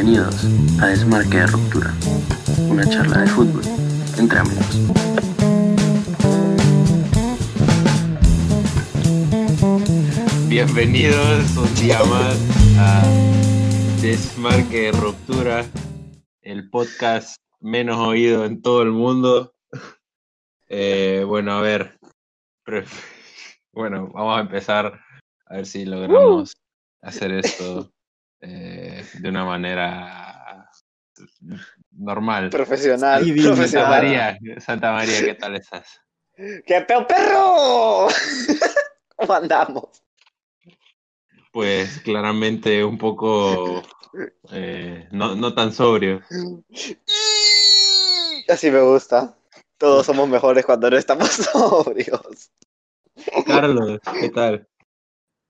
Bienvenidos a Desmarque de Ruptura, una charla de fútbol entre amigos. Bienvenidos un día más a Desmarque de Ruptura, el podcast menos oído en todo el mundo. Eh, bueno, a ver, bueno, vamos a empezar a ver si logramos hacer esto eh, de una manera normal. Profesional. Y Santa profesional. María, Santa María, ¿qué tal estás? ¡Qué peo perro! ¿Cómo andamos? Pues claramente un poco eh, no, no tan sobrio. Así me gusta. Todos somos mejores cuando no estamos sobrios. Carlos, ¿qué tal?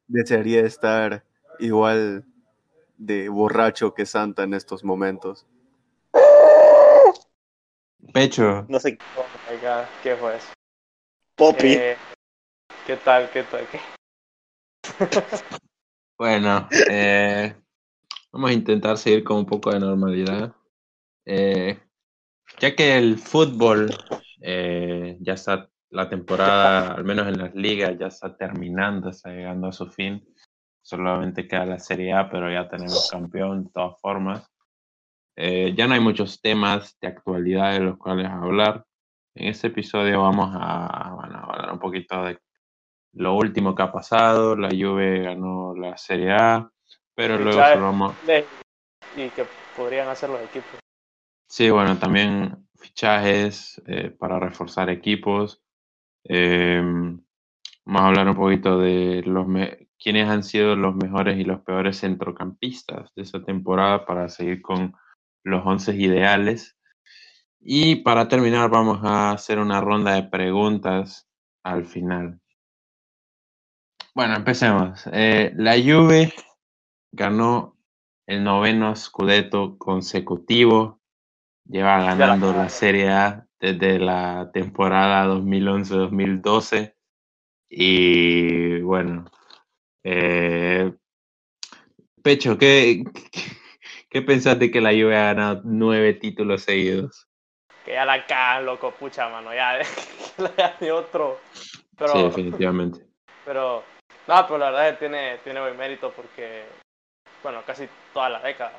desearía estar igual de borracho que Santa en estos momentos. Pecho, No sé. Oh my god, ¿qué fue eso? Poppy. Eh, ¿Qué tal? ¿Qué tal? ¿Qué? bueno, eh, vamos a intentar seguir con un poco de normalidad. Eh, ya que el fútbol eh, ya está, la temporada, al menos en las ligas, ya está terminando, está llegando a su fin. Solamente queda la Serie A, pero ya tenemos campeón de todas formas. Eh, ya no hay muchos temas de actualidad de los cuales hablar. En este episodio vamos a, bueno, a hablar un poquito de lo último que ha pasado. La Juve ganó la Serie A, pero luego Fichajes. solo vamos, Y que podrían hacer los equipos. Sí, bueno, también fichajes eh, para reforzar equipos. Eh, vamos a hablar un poquito de los quiénes han sido los mejores y los peores centrocampistas de esta temporada para seguir con los once ideales. Y para terminar, vamos a hacer una ronda de preguntas al final. Bueno, empecemos. Eh, la Juve ganó el noveno Scudetto consecutivo lleva ganando la. Serie A desde la temporada 2011-2012 y bueno, eh, Pecho, ¿qué, qué, qué pensaste que la Juve ha ganado nueve títulos seguidos? Que ya la cagan, loco, pucha, mano. Ya, la gane otro. Pero, Sí, definitivamente. pero, no, pero la verdad es que tiene, tiene buen mérito porque, bueno, casi toda la década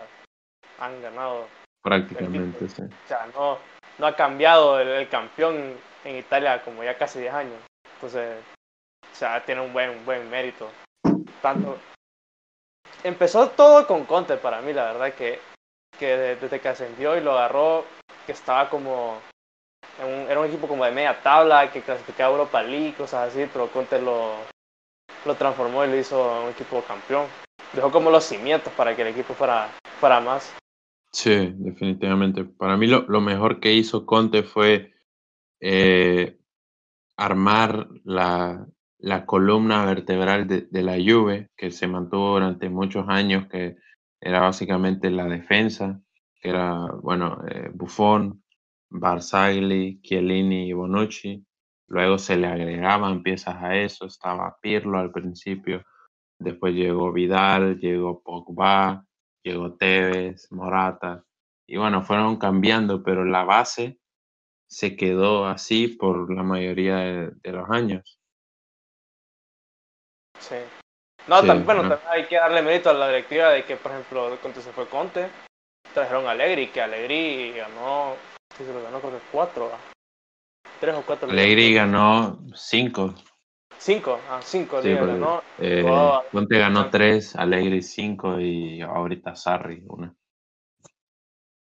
han ganado. Prácticamente, sí. O sea, no, no ha cambiado el, el campeón en Italia como ya casi 10 años. Entonces, o sea, tiene un buen, buen mérito. Empezó todo con Conte para mí, la verdad que, que de- desde que ascendió y lo agarró, que estaba como. era un equipo como de media tabla, que clasificaba Europa League, cosas así, pero Conte lo, lo transformó y lo hizo un equipo campeón. Dejó como los cimientos para que el equipo fuera, fuera más. Sí, definitivamente. Para mí lo, lo mejor que hizo Conte fue eh, armar la, la columna vertebral de, la Juve, que se mantuvo durante muchos años, que era básicamente la defensa, que era, bueno, eh, Buffon, Barzagli, Chiellini y Bonucci. Luego se le agregaban piezas a eso, estaba Pirlo al principio, después llegó Vidal, llegó Pogba, llegó Tevez, Morata, y bueno, fueron cambiando, pero la base se quedó así por la mayoría de los años. Sí. No, Sí, tam- bueno, no. también hay que darle mérito a la directiva de que, por ejemplo, cuando se fue Conte, trajeron a Allegri, que Allegri ganó, sí, se lo ganó creo que cuatro, ¿va? tres o cuatro. Allegri ganó cinco, Cinco, ah, cinco, sí, ligas porque, ganó. eh, Oh. Conte ganó tres, Allegri cinco y ahorita Sarri una.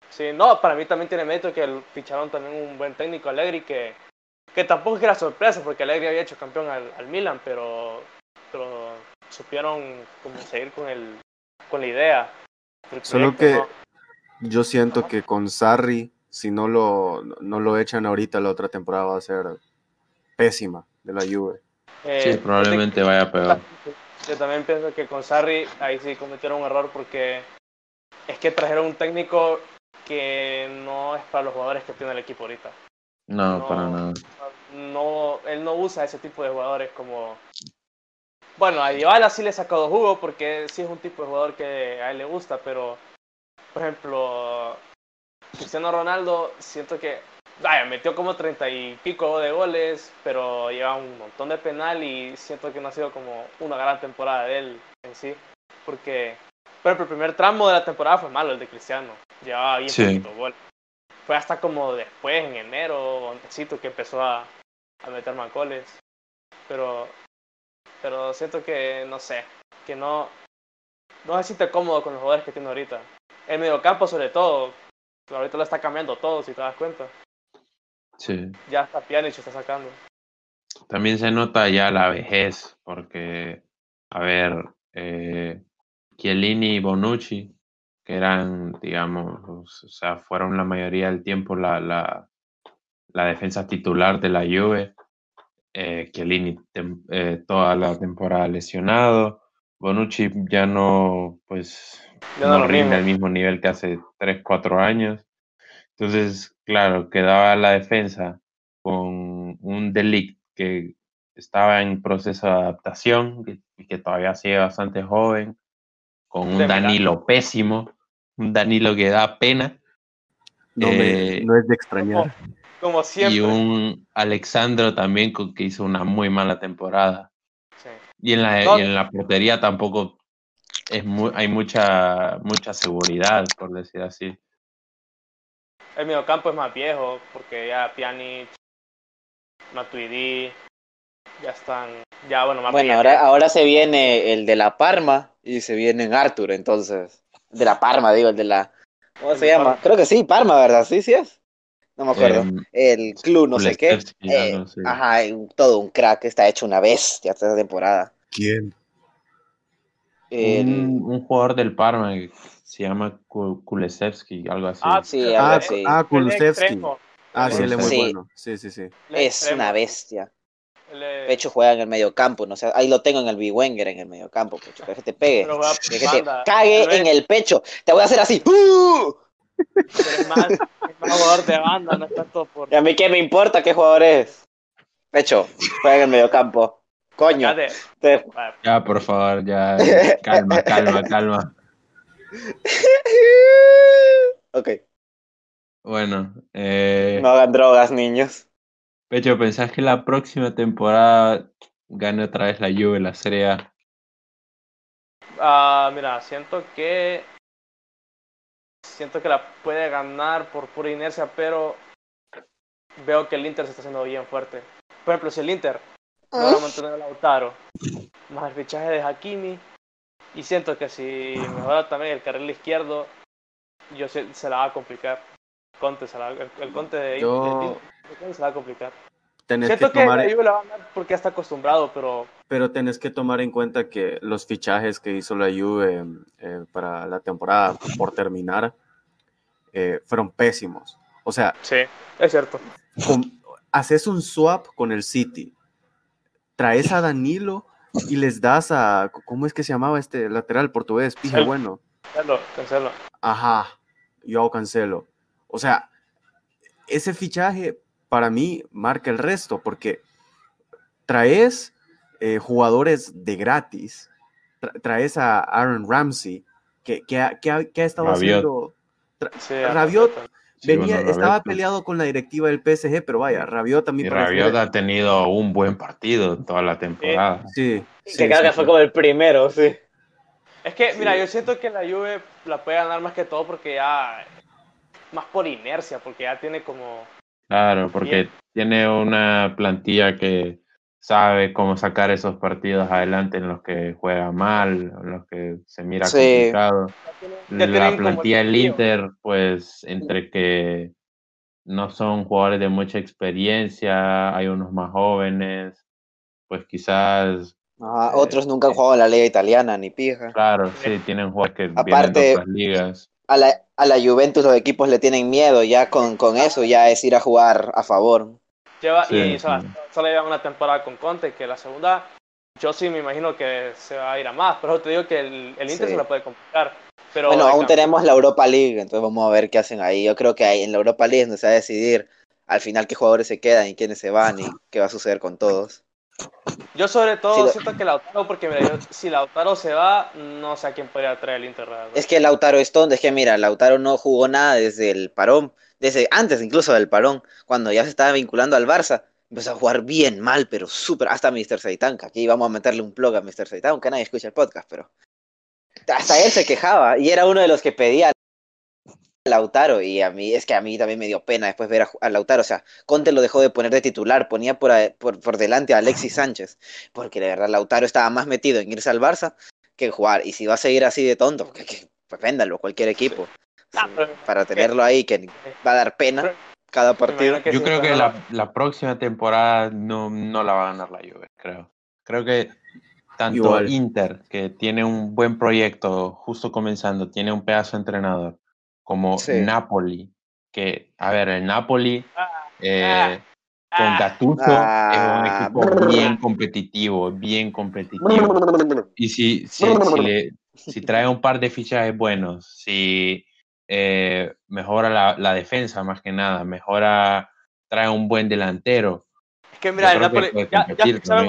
Sí, no, para mí también tiene mérito que ficharon también un buen técnico, Allegri, que, que tampoco es que era sorpresa, porque Allegri había hecho campeón al, al Milan, pero, pero supieron como seguir con, el, con la idea. Solo que yo siento que con Sarri, si no lo, no lo echan ahorita, la otra temporada va a ser pésima de la Juve. Eh, Sí, probablemente vaya peor. Yo también pienso que con Sarri ahí sí cometieron un error porque es que trajeron un técnico que no es para los jugadores que tiene el equipo ahorita. No, No. para nada. No, él no usa ese tipo de jugadores como... Bueno, a Dybala sí le sacó dos jugos porque sí es un tipo de jugador que a él le gusta, pero por ejemplo, Cristiano Ronaldo, siento que, vaya, metió como treinta y pico de goles, pero lleva un montón de penal y siento que no ha sido como una gran temporada de él en sí, porque, por ejemplo, el primer tramo de la temporada fue malo, el de Cristiano, llevaba bien Sí. poquito gol. Fue hasta como después, en enero, necesito que empezó a, a meter más goles, pero, pero siento que, no sé, que no, no se siente cómodo con los jugadores que tiene ahorita. El mediocampo sobre todo, ahorita lo está cambiando todo, si te das cuenta. Sí. Ya hasta Pjanic está sacando. También se nota ya la vejez, porque, a ver, eh, Chiellini y Bonucci, que eran, digamos, o sea, fueron la mayoría del tiempo la, la, la defensa titular de la Juve. Eh, Chiellini tem- eh, toda la temporada lesionado. Bonucci ya no, pues, Ya no rinde mismo. al mismo nivel que hace 3, 4 años. Entonces, claro, quedaba la defensa con un Delict que estaba en proceso de adaptación que- y que todavía sigue bastante joven, con un. Danilo pésimo, un Danilo que da pena, No, me- Eh, no es de extrañar. Como siempre. y un Alexandro también con- que hizo una muy mala temporada. Sí. Y en la, No. y en la portería tampoco es mu- hay mucha, mucha seguridad, por decir así. El mediocampo es más viejo, porque ya Pjanic, Matuidi, ya están, ya bueno, más Bueno, ahora, ahora se viene el de la Parma y se viene en Arthur, entonces. De la Parma, digo, el de la. ¿Cómo El se llama? Parma. Creo que sí, Parma, ¿verdad? Sí, sí es. No me acuerdo. Em, el club, no sé qué. Eh, ajá, un- todo un crack, está hecho una bestia esta temporada. ¿Quién? El- un, un jugador del Parma que se llama Ku- Kulusevski, algo así. Ah, Sí, el- algo Ah, así. ah, extremo, Ah, sí, él es muy Sí. bueno. Sí, sí, sí. es una bestia. el, eh, De hecho, juega en el mediocampo, no sé, ahí lo tengo en el B. Wenger en el mediocampo, pucho, que te pegue. Que te cague en el pecho. Te voy a hacer así. ¡Uh! Es más, es más jugador de banda, no es tanto por... Y a mí qué me importa qué jugador es. Pecho, juega en el mediocampo. Coño. Ya te- por favor, ya. Calma, calma, calma. ok, Bueno, eh, no hagan drogas, niños. Pecho, ¿pensás que la próxima temporada gane otra vez la Juve la Serie A? Ah, mira, siento que siento que la puede ganar por pura inercia, pero veo que el Inter se está haciendo bien fuerte. Por ejemplo, si el Inter logra mantener a Lautaro, más el fichaje de Hakimi, y siento que si mejora también el carril izquierdo, yo sé- se la va a complicar. Conte se la- el, el Conte de, Yo- se la va a complicar. Tenés Siento que, tomar, la va a ganar porque ya está acostumbrado, pero pero tenés que tomar en cuenta que los fichajes que hizo la Juve eh, para la temporada por terminar eh, fueron pésimos. O sea, sí, es cierto. con- haces un swap con el City, traes a Danilo y les das a, ¿cómo es que se llamaba este lateral portugués? Pije bueno. Cancelo, cancelo. Ajá, yo cancelo. O sea, ese fichaje para mí marca el resto, porque traes eh, jugadores de gratis, tra- traes a Aaron Ramsey, que, que, ha, que ha- que ha estado Rabiot. haciendo... Sí, Rabiot Arteta. Sí, venía, bueno, estaba Rabiot, peleado con la directiva del PSG, pero vaya, Rabiot Y también parece- Rabiot ha tenido un buen partido toda la temporada. Sí, que sí, creo sí, que sí. fue como el primero, sí. Es que, mira, yo siento que la Juve la puede ganar más que todo porque ya. Más por inercia, porque ya tiene como. Claro, porque tiene una plantilla que sabe cómo sacar esos partidos adelante en los que juega mal, en los que se mira Sí. complicado. ya La plantilla del el Inter, pues entre que no son jugadores de mucha experiencia, hay unos más jóvenes, pues quizás, Ajá, Eh, otros nunca han jugado en la liga italiana, ni pija. claro, sí, tienen jugadores que vienen Aparte- de otras ligas. A la, a la Juventus los equipos le tienen miedo, ya con, con eso ya es ir a jugar a favor. Lleva, Sí, y solo, sí. solo lleva una temporada con Conte, que la segunda, yo sí me imagino que se va a ir a más, pero te digo que el, el Inter Sí. se la puede complicar. Pero bueno, aún tenemos la Europa League, entonces vamos a ver qué hacen ahí. Yo creo que ahí en la Europa League es donde se va a decidir al final qué jugadores se quedan y quiénes se van y qué va a suceder con todos. Yo sobre todo lo- siento que Lautaro, porque mira, yo- si Lautaro se va, no sé a quién podría traer el Inter. verdad. Es que Lautaro es tonto, es que mira, Lautaro no jugó nada desde el parón, desde antes incluso del parón, cuando ya se estaba vinculando al Barça, empezó a jugar bien, mal, pero súper, hasta Mr. Seitan, que aquí vamos a meterle un plug a Mr. Seitan, aunque nadie escucha el podcast, pero hasta él se quejaba y era uno de los que pedía Lautaro y a mí, es que a mí también me dio pena después ver a, a Lautaro, o sea, Conte lo dejó de poner de titular, ponía por, a- por, por delante a Alexis Sánchez, porque de verdad Lautaro estaba más metido en irse al Barça que en jugar, y si va a seguir así de tonto, que, que- pues véndalo, cualquier equipo, Ah, Sí, pero- para tenerlo ahí, que va a dar pena cada partido. Yo creo que la, la próxima temporada no, no la va a ganar la Juve, creo. Creo que tanto Igual. Inter, que tiene un buen proyecto justo comenzando, tiene un pedazo de entrenador, como Sí. Napoli, que, a ver, el Napoli Ah, eh, con ah, Gattuso Ah, es un equipo bien competitivo, bien competitivo. Y si, si, si, le- si trae un par de fichajes buenos, si eh, mejora la, la defensa más que nada, mejora, trae un buen delantero. Es que mira, el Napoli, ya, ficharon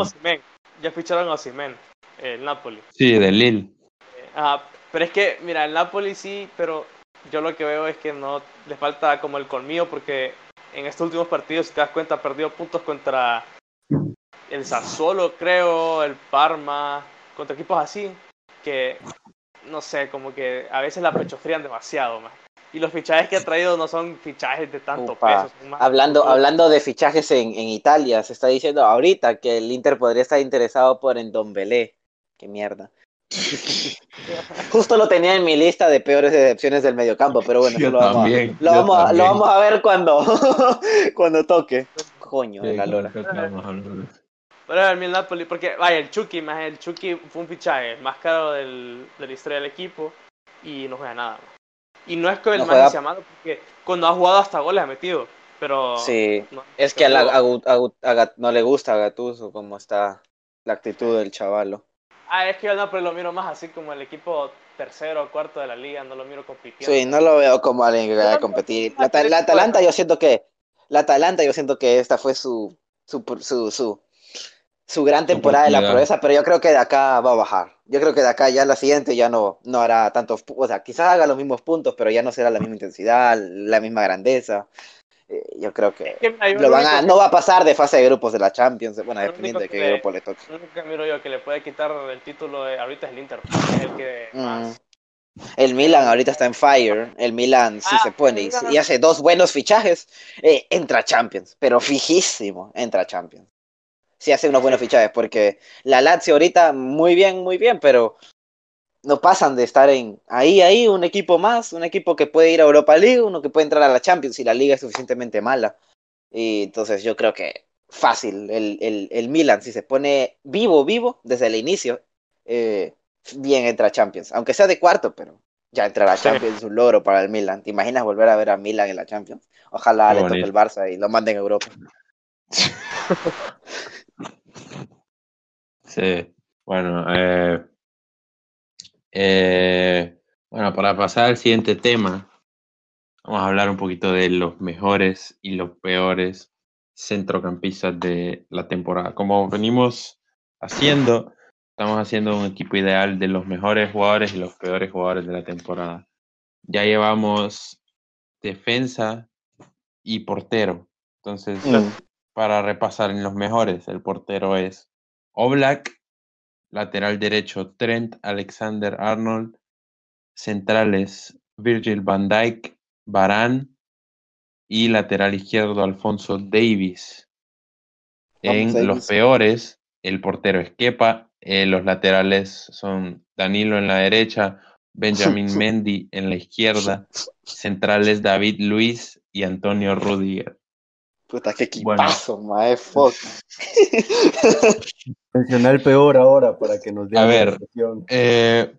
ya ficharon a Osimhen, el Napoli. Sí, de Lille. Ajá, pero es que, mira, el Napoli sí, pero yo lo que veo es que no le falta como el colmillo porque en estos últimos partidos, si te das cuenta, ha perdido puntos contra el Sassuolo, creo, el Parma, contra equipos así, que no sé, como que a veces la pechofrían demasiado más. Y los fichajes que ha traído no son fichajes de tanto peso. más- Hablando, hablando de fichajes en, en Italia, se está diciendo ahorita que el Inter podría estar interesado por Endombele. Qué mierda. Justo lo tenía en mi lista de peores decepciones del mediocampo, pero bueno, lo vamos, también, a, lo, yo vamos a, lo vamos a ver cuando, cuando toque. Coño, de Sí, la lora. Pero a mí el Napoli, porque vaya, el Chucky, más el Chucky fue un fichaje más caro del, de la historia del equipo y no juega nada. más. Y no es que el No man juega- sea malo, porque cuando ha jugado hasta goles ha metido, pero... Sí, no- es que a, la- a a no le gusta a Gattuso cómo está la actitud del chavalo. Ah, es que yo el Napoli lo miro más así como el equipo tercero o cuarto de la liga, no lo miro compitiendo. Sí, no lo veo como alguien que vaya a competir. La, la Atalanta yo siento que la Atalanta yo siento que esta fue su su su su, su gran temporada de la proeza, pero yo creo que de acá va a bajar. Yo creo que de acá ya la siguiente ya no no hará tantos, o sea, quizás haga los mismos puntos, pero ya no será la misma intensidad, la misma grandeza. Eh, yo creo que Es que, mira, yo lo lo van a, único no va a pasar de fase de grupos de la Champions, bueno, dependiendo de qué que- grupo le toque. que- lo único que miro yo que le puede quitar el título de, ahorita es el Inter, es el que Mm. más... El Milan ahorita está en fire. El Milan si Ah, se pone y, el hace dos buenos fichajes, eh, entra Champions, pero fijísimo, entra Champions. Si hace unos buenos fichajes, porque la Lazio ahorita muy bien, muy bien, pero no pasan de estar en ahí, ahí, un equipo más, un equipo que puede ir a Europa League, uno que puede entrar a la Champions si la liga es suficientemente mala. Y entonces yo creo que fácil, el, el, el Milan, si se pone vivo, vivo, desde el inicio, eh, bien entra a Champions, aunque sea de cuarto, pero ya entrar a. Champions es un logro para el Milan. ¿Te imaginas volver a ver a Milan en la Champions? Ojalá Qué le toque bonito. el Barça y lo manden a Europa. Sí, bueno, eh, eh, bueno, para pasar al siguiente tema, vamos a hablar un poquito de los mejores y los peores centrocampistas de la temporada. Como venimos haciendo, estamos haciendo un equipo ideal de los mejores jugadores y los peores jugadores de la temporada. Ya llevamos defensa y portero. Entonces, Mm. para repasar en los mejores, el portero es Oblak, lateral derecho Trent Alexander Arnold, centrales Virgil van Dijk, Varane y lateral izquierdo Alfonso Davis. En los peores, el portero es Kepa, eh, los laterales son Danilo en la derecha, Benjamin Mendy en la izquierda, centrales David Luis y Antonio Rudiger. Puta, qué Bueno. equipazo, mae, fuck. Menciona el peor ahora para que nos dé A ver. Eh,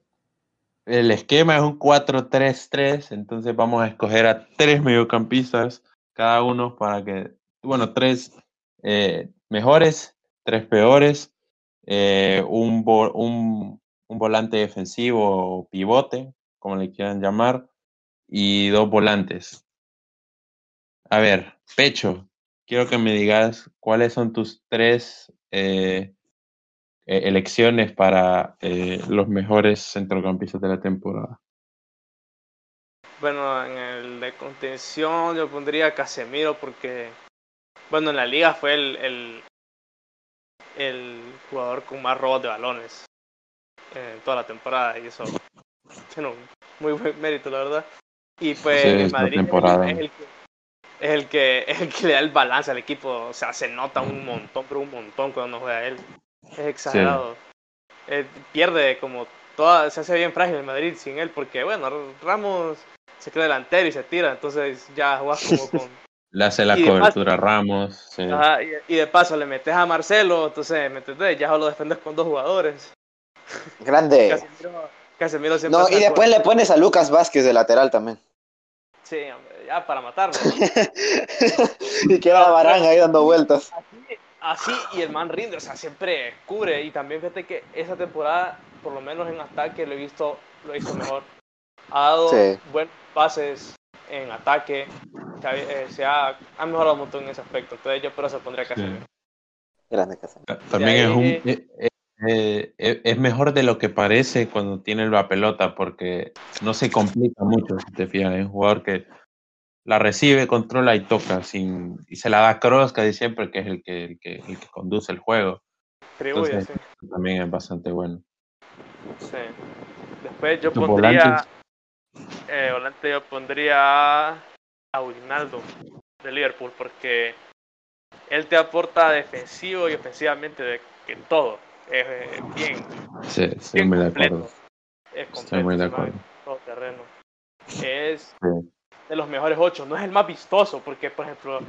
el esquema es un 4-3-3, entonces vamos a escoger a tres mediocampistas cada uno para que, bueno, tres eh, mejores, tres peores, eh, un, un, un volante defensivo o pivote, como le quieran llamar, y dos volantes. A ver, Pecho, quiero que me digas cuáles son tus tres eh, eh, elecciones para eh, los mejores centrocampistas de la temporada. Bueno, en el de contención yo pondría a Casemiro porque, bueno, en la liga fue el, el, el jugador con más robos de balones en toda la temporada y eso tiene un muy buen mérito, la verdad. Y pues Sí, en Madrid es el, que, es el que es el que le da el balance al equipo, o sea, se nota un montón, pero un montón cuando no juega él. Es exagerado. Eh, pierde como toda, se hace bien frágil el Madrid sin él, porque bueno, Ramos se cree delantero y se tira, entonces ya jugás como con Le hace la cobertura a Ramos. sí. Ajá, y, y de paso le metes a Marcelo, entonces, ¿me entendés? Ya solo defendes con dos jugadores. Grande. Casemiro, Casemiro siempre No, y después con- le pones a Lucas Vázquez de lateral también. Sí, hombre, ya para matarlo. y queda Barán ahí dando vueltas. Así, así, y el man rinde, o sea, siempre cubre. Y también fíjate que esa temporada, por lo menos en ataque, lo he visto, lo he visto mejor. Ha dado Sí. buenos pases en ataque. Se ha, eh, se ha, ha mejorado un montón en ese aspecto. Entonces yo por eso pondría Casemiro. Grande Casemiro. También De es, un, eh, eh, eh, eh, es mejor de lo que parece cuando tiene la pelota porque no se complica mucho, si te fijas. Es un jugador que la recibe, controla y toca sin, y se la da a Kroos casi siempre, que es el que, el que, el que conduce el juego. Entonces, sí. También es bastante bueno. Sí. Después yo pondría. Eh, volante yo pondría a Wijnaldum de Liverpool porque él te aporta defensivo y ofensivamente de que todo. Es eh, bien, Sí, estoy bien muy de completo. acuerdo. Es completo. Estoy muy de acuerdo. todo terreno. Es Sí. De los mejores ocho. No es el más vistoso porque, por ejemplo,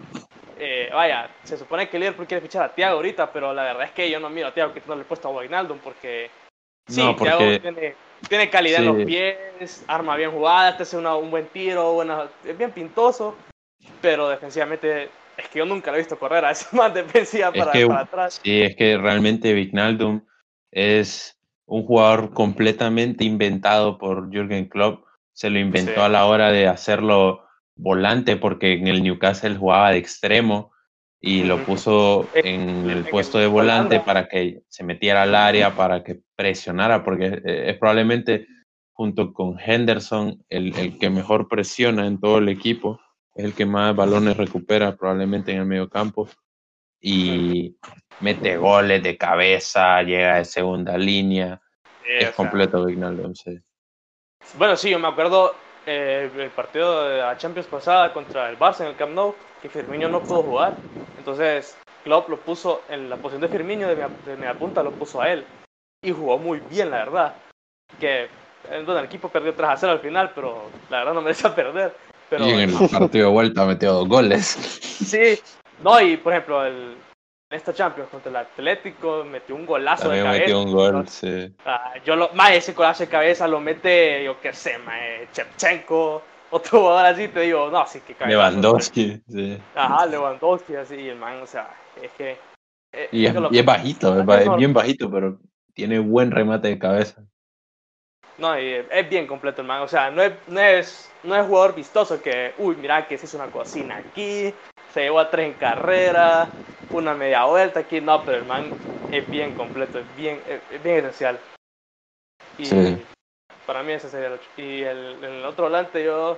eh, vaya, se supone que Liverpool quiere fichar a Thiago ahorita, pero la verdad es que yo no miro a Thiago que no le he puesto a Wijnaldum porque sí, No, Thiago tiene, tiene calidad en los pies, arma bien jugada, te hace una- un buen tiro, buena, es bien pintoso, pero defensivamente es que yo nunca lo he visto correr a esa más defensiva para, que- para atrás. Sí, es que realmente Vignaldum es un jugador completamente inventado por Jürgen Klopp. Se lo inventó Sí. a la hora de hacerlo volante porque en el Newcastle jugaba de extremo y lo puso En- en el puesto de volante para que se metiera al área, para que presionara, porque eh, es probablemente junto con Henderson el, el que mejor presiona en todo el equipo, es el que más balones recupera probablemente en el medio campo y mete goles de cabeza, llega de segunda línea, Sí, es completo sí. Bueno, sí, yo me acuerdo eh, el partido de la Champions pasada contra el Barça en el Camp Nou, que Firmino no pudo jugar. Entonces, Klopp lo puso en la posición de Firmino, de, media punta, lo puso a él. Y jugó muy bien, la verdad. Que eh, bueno, el equipo perdió 3 a 0 al final, pero la verdad no merecía perder. Pero y en el partido de vuelta metió dos goles. sí, no, y por ejemplo, el, esta Champions contra el Atlético metió un golazo También de cabeza. metió un gol, sí. Ah, yo lo, más ese golazo de cabeza lo mete, yo qué sé, mae, Chepchenko, otro jugador así, te digo, no, sí que cabeza. Lewandowski, sí. Ajá, Lewandowski, así, y el man, o sea, es que. eh, Y es, lo- y es bajito, es, ba- es bien bajito, pero tiene buen remate de cabeza. No, y es bien completo el man, o sea, no es, no es, no es jugador vistoso que, uy, mira que se hizo una cocina aquí, se llevó a tres en carrera, una media vuelta aquí, no, pero el man es bien completo, es bien, es, bien esencial. Y Sí. para mí ese sería el ocho. Y el, el otro volante yo,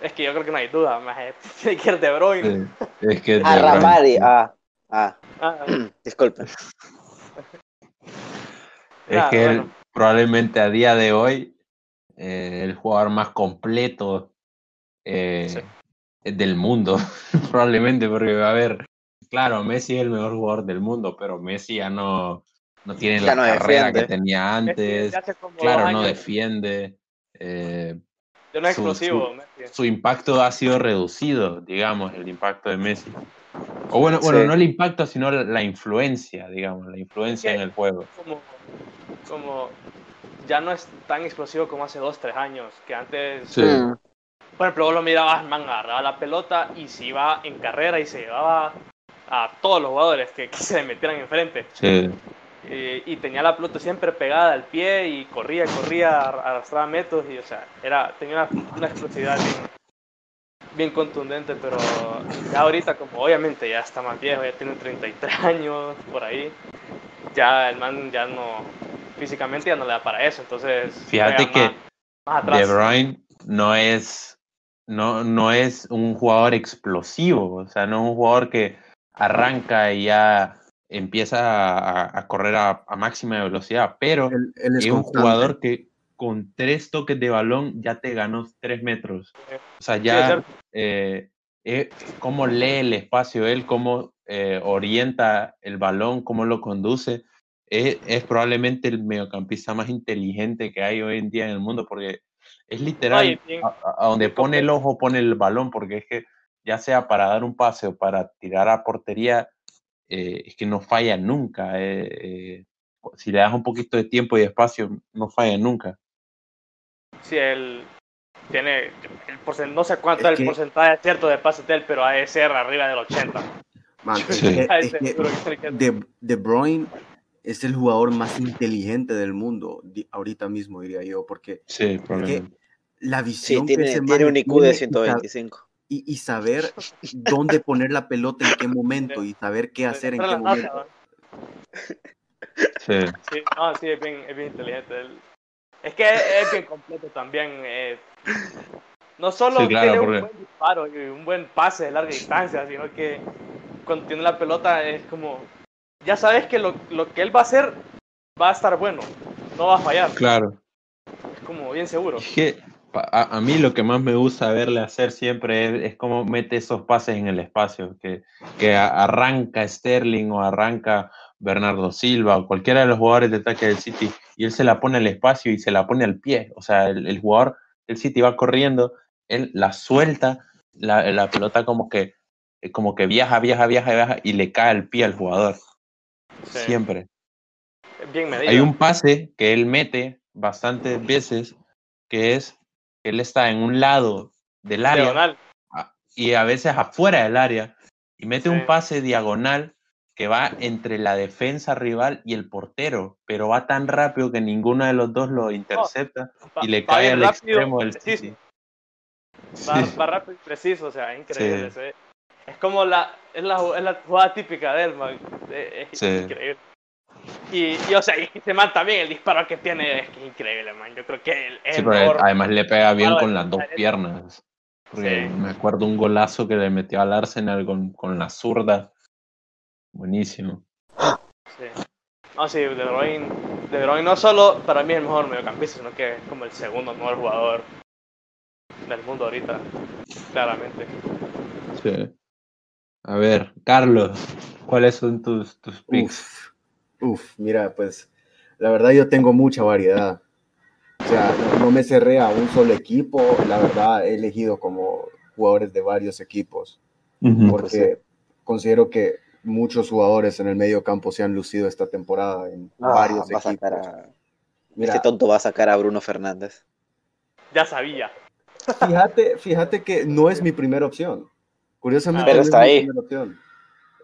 es que yo creo que no hay duda, más tiene que ir De Bruyne. Sí. Es que Ah, de verdad, Ramari. Ah, ah. Ah, Disculpe. Es Ah, que él probablemente a día de hoy eh, el jugador más completo eh, Sí. Del mundo, probablemente, porque va a ver, claro, Messi es el mejor jugador del mundo, pero Messi ya no, no tiene Ya la no carrera defiende. que tenía antes, claro, no defiende. eh, ya no es su- explosivo, Messi. su impacto ha sido reducido, digamos, el impacto de Messi. O bueno, bueno, Sí. no el impacto, sino la, la influencia, digamos, la influencia Es en el juego. como, como ya no es tan explosivo como hace dos, tres años, que antes, Sí. Mm. Por ejemplo, vos lo mirabas, man, agarraba la pelota y se iba en carrera y se llevaba a todos los jugadores que, que se le metieran enfrente. Sí, Y, y tenía la pelota siempre pegada al pie y corría, corría, ar- arrastraba metros y, o sea, era, tenía una, una explosividad bien, bien contundente, pero ya ahorita como obviamente ya está más viejo, ya tiene 33 años por ahí, ya el man ya no, físicamente ya no le da para eso, entonces... Fíjate que más- más. De Bruyne no es, no, no es un jugador explosivo, o sea, no es un jugador que arranca y ya empieza a, a correr a, a máxima velocidad, pero Él, él es es un jugador que con tres toques de balón ya te ganó tres metros. O sea, ya eh, eh, cómo lee el espacio él, cómo eh, orienta el balón, cómo lo conduce. Es, es probablemente el mediocampista más inteligente que hay hoy en día en el mundo, porque es literal, a, donde bien pone el ojo, pone el balón, porque es que ya sea para dar un pase o para tirar a portería, eh, es que no falla nunca. eh, eh, si le das un poquito de tiempo y de espacio, no falla nunca. Sí, él tiene el porcentaje, no sé cuánto Es es el que- porcentaje cierto de pases de él, pero ha de ser arriba del 80. Man, es Sí. es que- De, De Bruyne es el jugador más inteligente del mundo, ahorita mismo diría yo, porque Sí, la Sí, visión que tiene, ese tiene man un IQ tiene de y sa- 125. Y, y saber dónde poner la pelota en qué momento y saber qué hacer en qué momento. Sí. Sí, no, sí, es bien, es bien inteligente. Es que es, es bien completo también. eh, no solo Sí, claro, tiene porque- un buen disparo y un buen pase de larga distancia, sino que cuando tiene la pelota es como, ya sabes que lo, lo que él va a hacer va a estar bueno, no va a fallar. Claro. Es como bien seguro. Es que a, a mí lo que más me gusta verle hacer siempre es, es cómo mete esos pases en el espacio, que, que a- arranca Sterling o arranca Bernardo Silva o cualquiera de los jugadores de ataque del City y él se la pone al espacio y se la pone al pie. O sea, el, el jugador del City va corriendo, él la suelta, la, la pelota como que, como que viaja, viaja, viaja, viaja y le cae al pie al jugador. Sí, Siempre. es bien medido. Hay un pase que él mete bastantes veces, que es que él está en un lado del área diagonal. y a veces afuera del área y mete Sí. un pase diagonal que va entre la defensa rival y el portero, pero va tan rápido que ninguno de los dos lo intercepta y le va cae al rápido extremo del. City. Va, Sí. va rápido y preciso, o sea, es increíble. Sí. Es como la es, la, es la jugada típica de él, man. Es, es Sí. increíble. Y, y, o sea, y se man también el disparo que tiene es que es increíble, man. Yo creo que él Sí, pero además le pega bien con las dos piernas. Porque Sí. me acuerdo un golazo que le metió al Arsenal con, con la zurda. Buenísimo. Sí. No, sí, De Bruyne, De Bruyne no solo para mí es el mejor mediocampista, sino que es como el segundo mejor jugador del mundo ahorita, claramente. Sí. A ver, Carlos, ¿cuáles son tus, tus picks? Uf, uf, mira, pues la verdad yo tengo mucha variedad. O sea, no, me cerré a un solo equipo, la verdad he elegido como jugadores de varios equipos, Ujú. porque considero que muchos jugadores en el medio campo se han lucido esta temporada en Ah, varios va a equipos. a- Mira, Este tonto va a sacar a Bruno Fernández. Ya sabía. fíjate, fíjate que no es mi primera opción. Curiosamente, Pero está ahí.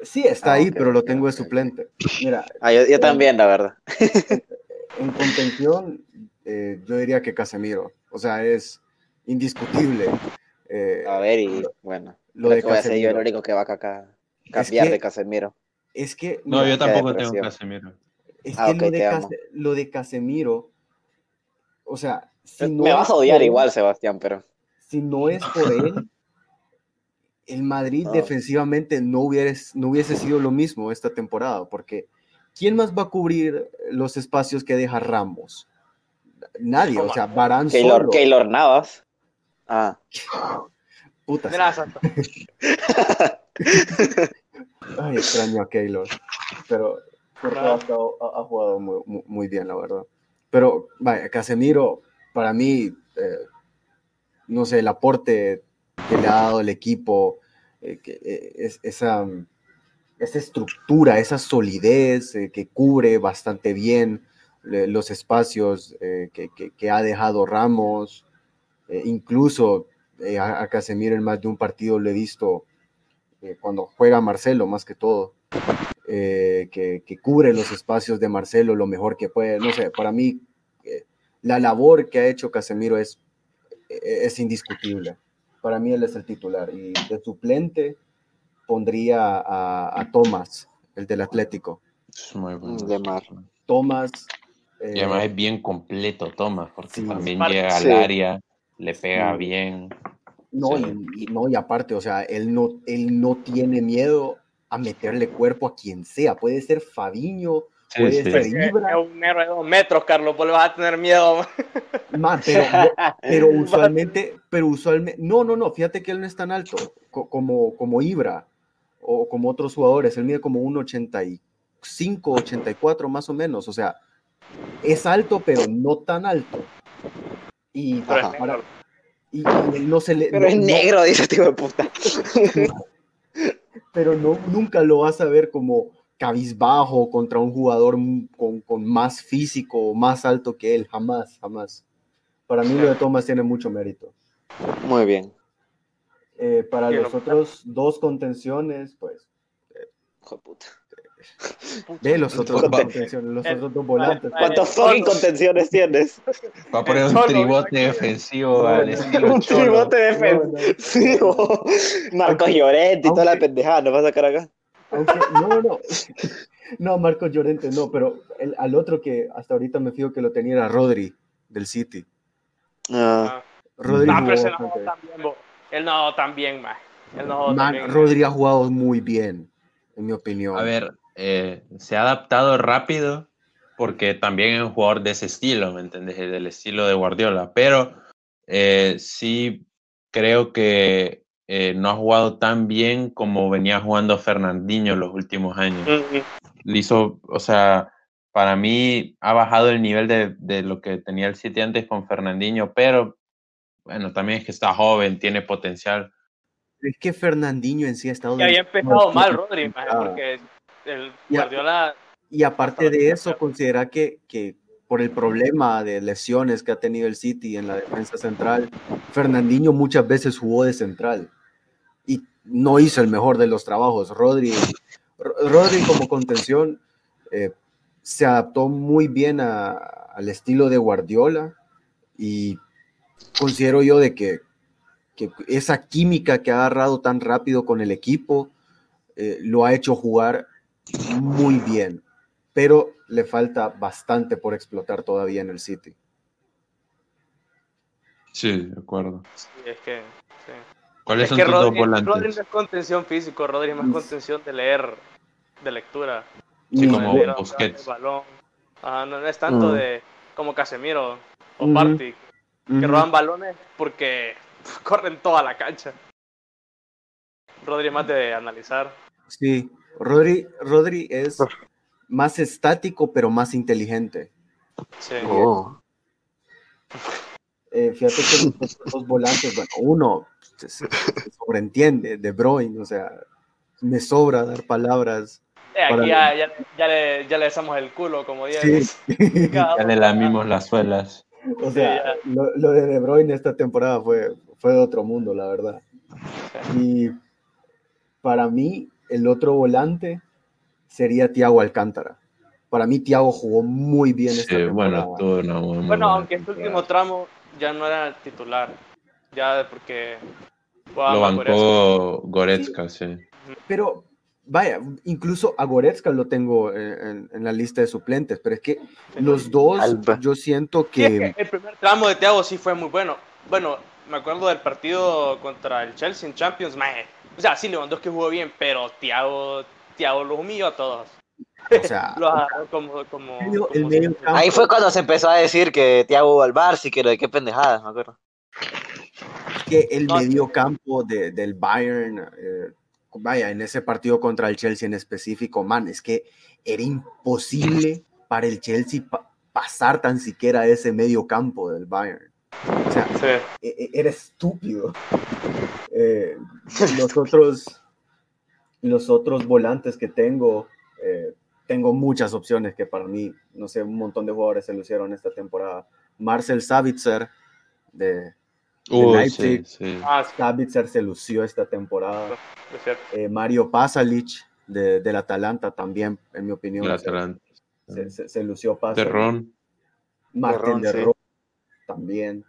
Sí, está Ah, ahí, pero lo tengo de ok, ok. suplente. Mira, Ah, yo, yo también, la verdad. en contención, eh, yo diría que Casemiro. O sea, es indiscutible. eh, A ver, y bueno, lo de voy a ser yo el Casemiro. único que va a caca- cambiar que- de Casemiro. Es que, No, mira, yo tampoco tengo Casemiro. es Ah, que lo, de lo de Casemiro, o sea, si no Me vas a odiar por igual, Sebastián, pero si no es por él, el Madrid No. defensivamente no hubiese, no hubiese sido lo mismo esta temporada, porque ¿quién más va a cubrir los espacios que deja Ramos? Nadie, o sea, Barán Keylor, solo. Keylor Navas. Ah, Puta, Santa. Ay, extraño a Keylor. Pero ha, estado- ha- ha jugado muy, muy- muy bien, la verdad. Pero, vaya, Casemiro, para mí, eh, no sé, el aporte que el equipo, eh, eh, es, esa, esa estructura, esa solidez eh, que cubre bastante bien los espacios que, ha dejado Ramos, incluso a, Casemiro en más de un partido lo he visto cuando juega Marcelo más que todo, que, cubre los espacios de Marcelo lo mejor que puede. No sé, para mí la labor que ha hecho Casemiro es, es indiscutible. Para mí él es el titular. Y de suplente pondría a, a Thomas, el del Atlético. Es muy bueno. De mar. Thomas. Y eh, además es bien completo, Thomas, porque Sí. también llega al sí. área, le pega Sí. bien. no, sí. y, y- no, y aparte, o sea, él no, él no tiene miedo a meterle cuerpo a quien sea. Puede ser Fabiño, Sí, sí. Pues, es Ibra, un héroe de dos metros, Carlos, vos le vas a tener miedo. man, pero, pero usualmente, pero usualmente, no, no, no, fíjate que él no es tan alto co- como, como Ibra o como otros jugadores. Él mide como un 85, 84 más o menos. O sea, es alto, pero no tan alto. Y, Pero es Ajá. para- negro. y- y él no se le. Pero no- es no- negro, dice tío de puta. pero no, nunca lo vas a ver como cabizbajo contra un jugador con, con más físico o más alto que él, jamás, jamás. Para mí lo de Thomas tiene mucho mérito. Muy bien. Eh, para los lo- otros dos contenciones, pues, Hijo de puta. ve los otros dos Conten- contenciones, los El- otros dos volantes. Vale. ¿Cuántas Solo. fucking contenciones tienes? Va a poner un tribote defensivo No, al estilo Un tribote de No, defensa. no, Sí, bo. Marcos Llorente y toda la pendejada, ¿nos va a sacar acá? Aunque- no, no, no. No, Marcos Llorente no, pero el- al otro que hasta ahorita me fijo que lo tenía era Rodri, del City. Ah, Rodri No, pero ese no jugó bastante. tan bien, bo. Él no jugó tan bien, man. Él no jugó tan bien. Rodri ha jugado muy bien, en mi opinión. A ver, eh, se ha adaptado rápido porque también es un jugador de ese estilo, ¿me entiendes? Del estilo de Guardiola. Pero eh, sí creo que eh, no ha jugado tan bien como venía jugando Fernandinho los últimos años. Mm. Le hizo, o sea, para mí ha bajado el nivel de, de lo que tenía el City antes con Fernandinho, pero bueno, también es que está joven, tiene potencial. Es que Fernandinho en sí ha estado... Y había empezado mal Rodri, porque el. Guardiola Y aparte de eso, considera que, que por el problema de lesiones que ha tenido el City en la defensa central, Fernandinho muchas veces jugó de central y no hizo el mejor de los trabajos. Rodri, Ro- Rodri como contención eh, se adaptó muy bien a- al estilo de Guardiola y considero yo de que, que esa química que ha agarrado tan rápido con el equipo eh, lo ha hecho jugar muy bien, pero le falta bastante por explotar todavía en el City. Sí, de acuerdo. sí, es que sí. ¿Cuáles Es son que tus dos Rodri, Rodri volantes? no es contención físico, Rodri es más Mm. contención de leer, de lectura. Sí, Ni- como de a Busquets. balón. Ajá, no, no es tanto Mm. de como Casemiro o Ujú. Party, que Ujú. roban balones porque corren toda la cancha. Rodri es más de analizar. Sí, Rodri, Rodri es más estático, pero más inteligente. Sí. oh. Eh, fíjate que los dos volantes, bueno, uno se, se- sobreentiende, De Bruyne, o sea, me sobra dar palabras. Eh, aquí ya, ya, ya le, ya le besamos el culo, como Diego. Sí. Ya le lamimos las suelas. O sea, lo, lo de De Bruyne esta temporada fue, fue de otro mundo, la verdad. Y para mí, el otro volante sería Thiago Alcántara. Para mí, Thiago jugó muy bien esta Sí, temporada. bueno, tuvo una muy, muy Bueno, aunque este último tramo ya no era titular. Ya porque. jugaba Lo bancó Goretzka, sí. Pero vaya, incluso a Goretzka lo tengo en, en- en la lista de suplentes, pero es que los dos, Alba. yo siento Sí, es que... que el primer tramo de Thiago sí fue muy bueno. Bueno, me acuerdo del partido contra el Chelsea en Champions. mae. O sea, sí, Lewandowski jugó bien, pero Thiago, Thiago los humilló a todos. O sea, Los agarró como. como, El medio- como el medio siempre. campo. Ahí fue cuando se empezó a decir que Thiago al Barça y que de qué pendejada, me acuerdo. que el No, medio campo de- del Bayern, eh, vaya, en ese partido contra el Chelsea en específico, man, es que era imposible para el Chelsea pa- pasar tan siquiera ese medio campo del Bayern. O sea, Sí. e- e- era estúpido. Eh, los otros los otros volantes que tengo, eh, tengo muchas opciones que para mí, no sé, un montón de jugadores se lucieron esta temporada. Marcel Savitzer de, Leipzig. sí, sí. Ah, sí, Savitzer se lució esta temporada. Eh, Mario Pasalic de, del Atalanta también, en mi opinión, El se, Atalanta. se- se- se lució Pasalic. Terrón. Martín de sí. Roo también.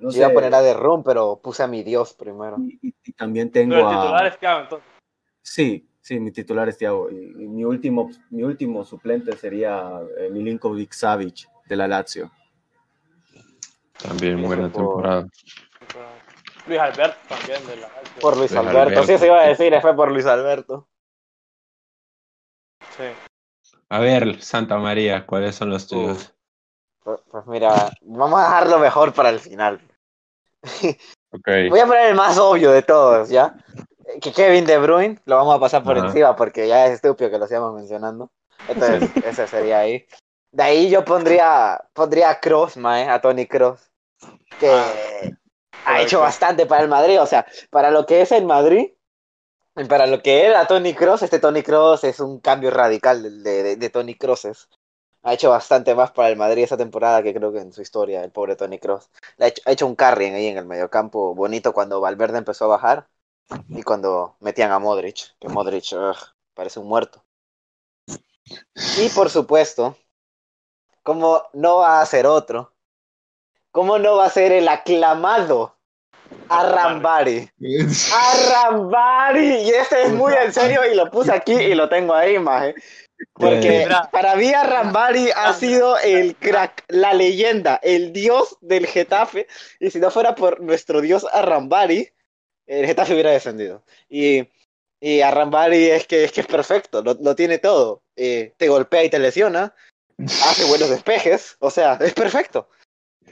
No Yo iba a poner a The Room, pero puse a mi Dios primero. y, y- y también tengo el titular a... es entonces. Sí, sí, mi titular es Thiago. Y, y mi, último, mi último suplente sería eh, Milinkovic Savic de la Lazio. También Eso buena por- temporada. Luis Alberto también de la Por Luis Luis Alberto. Alberto. Sí, se iba a decir, fue por Luis Alberto. Sí. A ver, Santa María, ¿cuáles son los tuyos? Pues, pues mira, vamos a dejarlo mejor para el final. Ok. Voy a poner el más obvio de todos, ¿ya? Que Kevin De Bruyne, lo vamos a pasar por Ajá. encima porque ya es estúpido que lo sigamos mencionando. Entonces, ese sería ahí. De ahí yo pondría, pondría a Kroos, mae, a Tony Cross, que ha hecho bastante para el Madrid. O sea, para lo que es el Madrid, y para lo que era Tony Cross, este Tony Cross es un cambio radical de, de, Tony Crosses. Ha hecho bastante más para el Madrid esa temporada que creo que en su historia, el pobre Tony Cross. Ha hecho, ha hecho un carry ahí en el mediocampo bonito cuando Valverde empezó a bajar y cuando metían a Modric, que Modric ugh, parece un muerto. Y por supuesto, ¿cómo no va a ser otro? ¿Cómo no va a ser el aclamado Arrambari? Arrambari. Y este es muy en serio y lo puse aquí y lo tengo ahí, maje. Porque Mira. para mí Arrambari ha sido el crack, la leyenda, el dios del Getafe. Y si no fuera por nuestro dios Arrambari, el Getafe hubiera descendido. Y, y Arrambari es que, es que es perfecto, lo, lo tiene todo. Eh, te golpea y te lesiona, hace buenos despejes, o sea, es perfecto.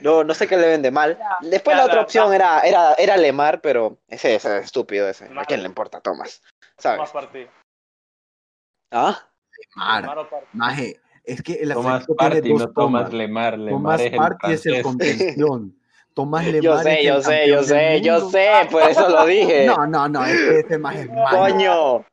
No, no sé qué le vende mal. Después ya, la otra opción era, era, era Lemar, pero ese, ese es estúpido ese. ¿A quién le importa, Tomás? Más ¿Sabes? partido. ¿Ah? Lemar, maje, es que el Tomás tiene Party, dos no Tomás Tomás. Lemar. Lemar Tomás es el Party es el contención. Tomás Lemar Yo es sé, el yo sé, yo sé, yo sé, por eso lo dije. No, no, no, es que ese maje es malo. Coño,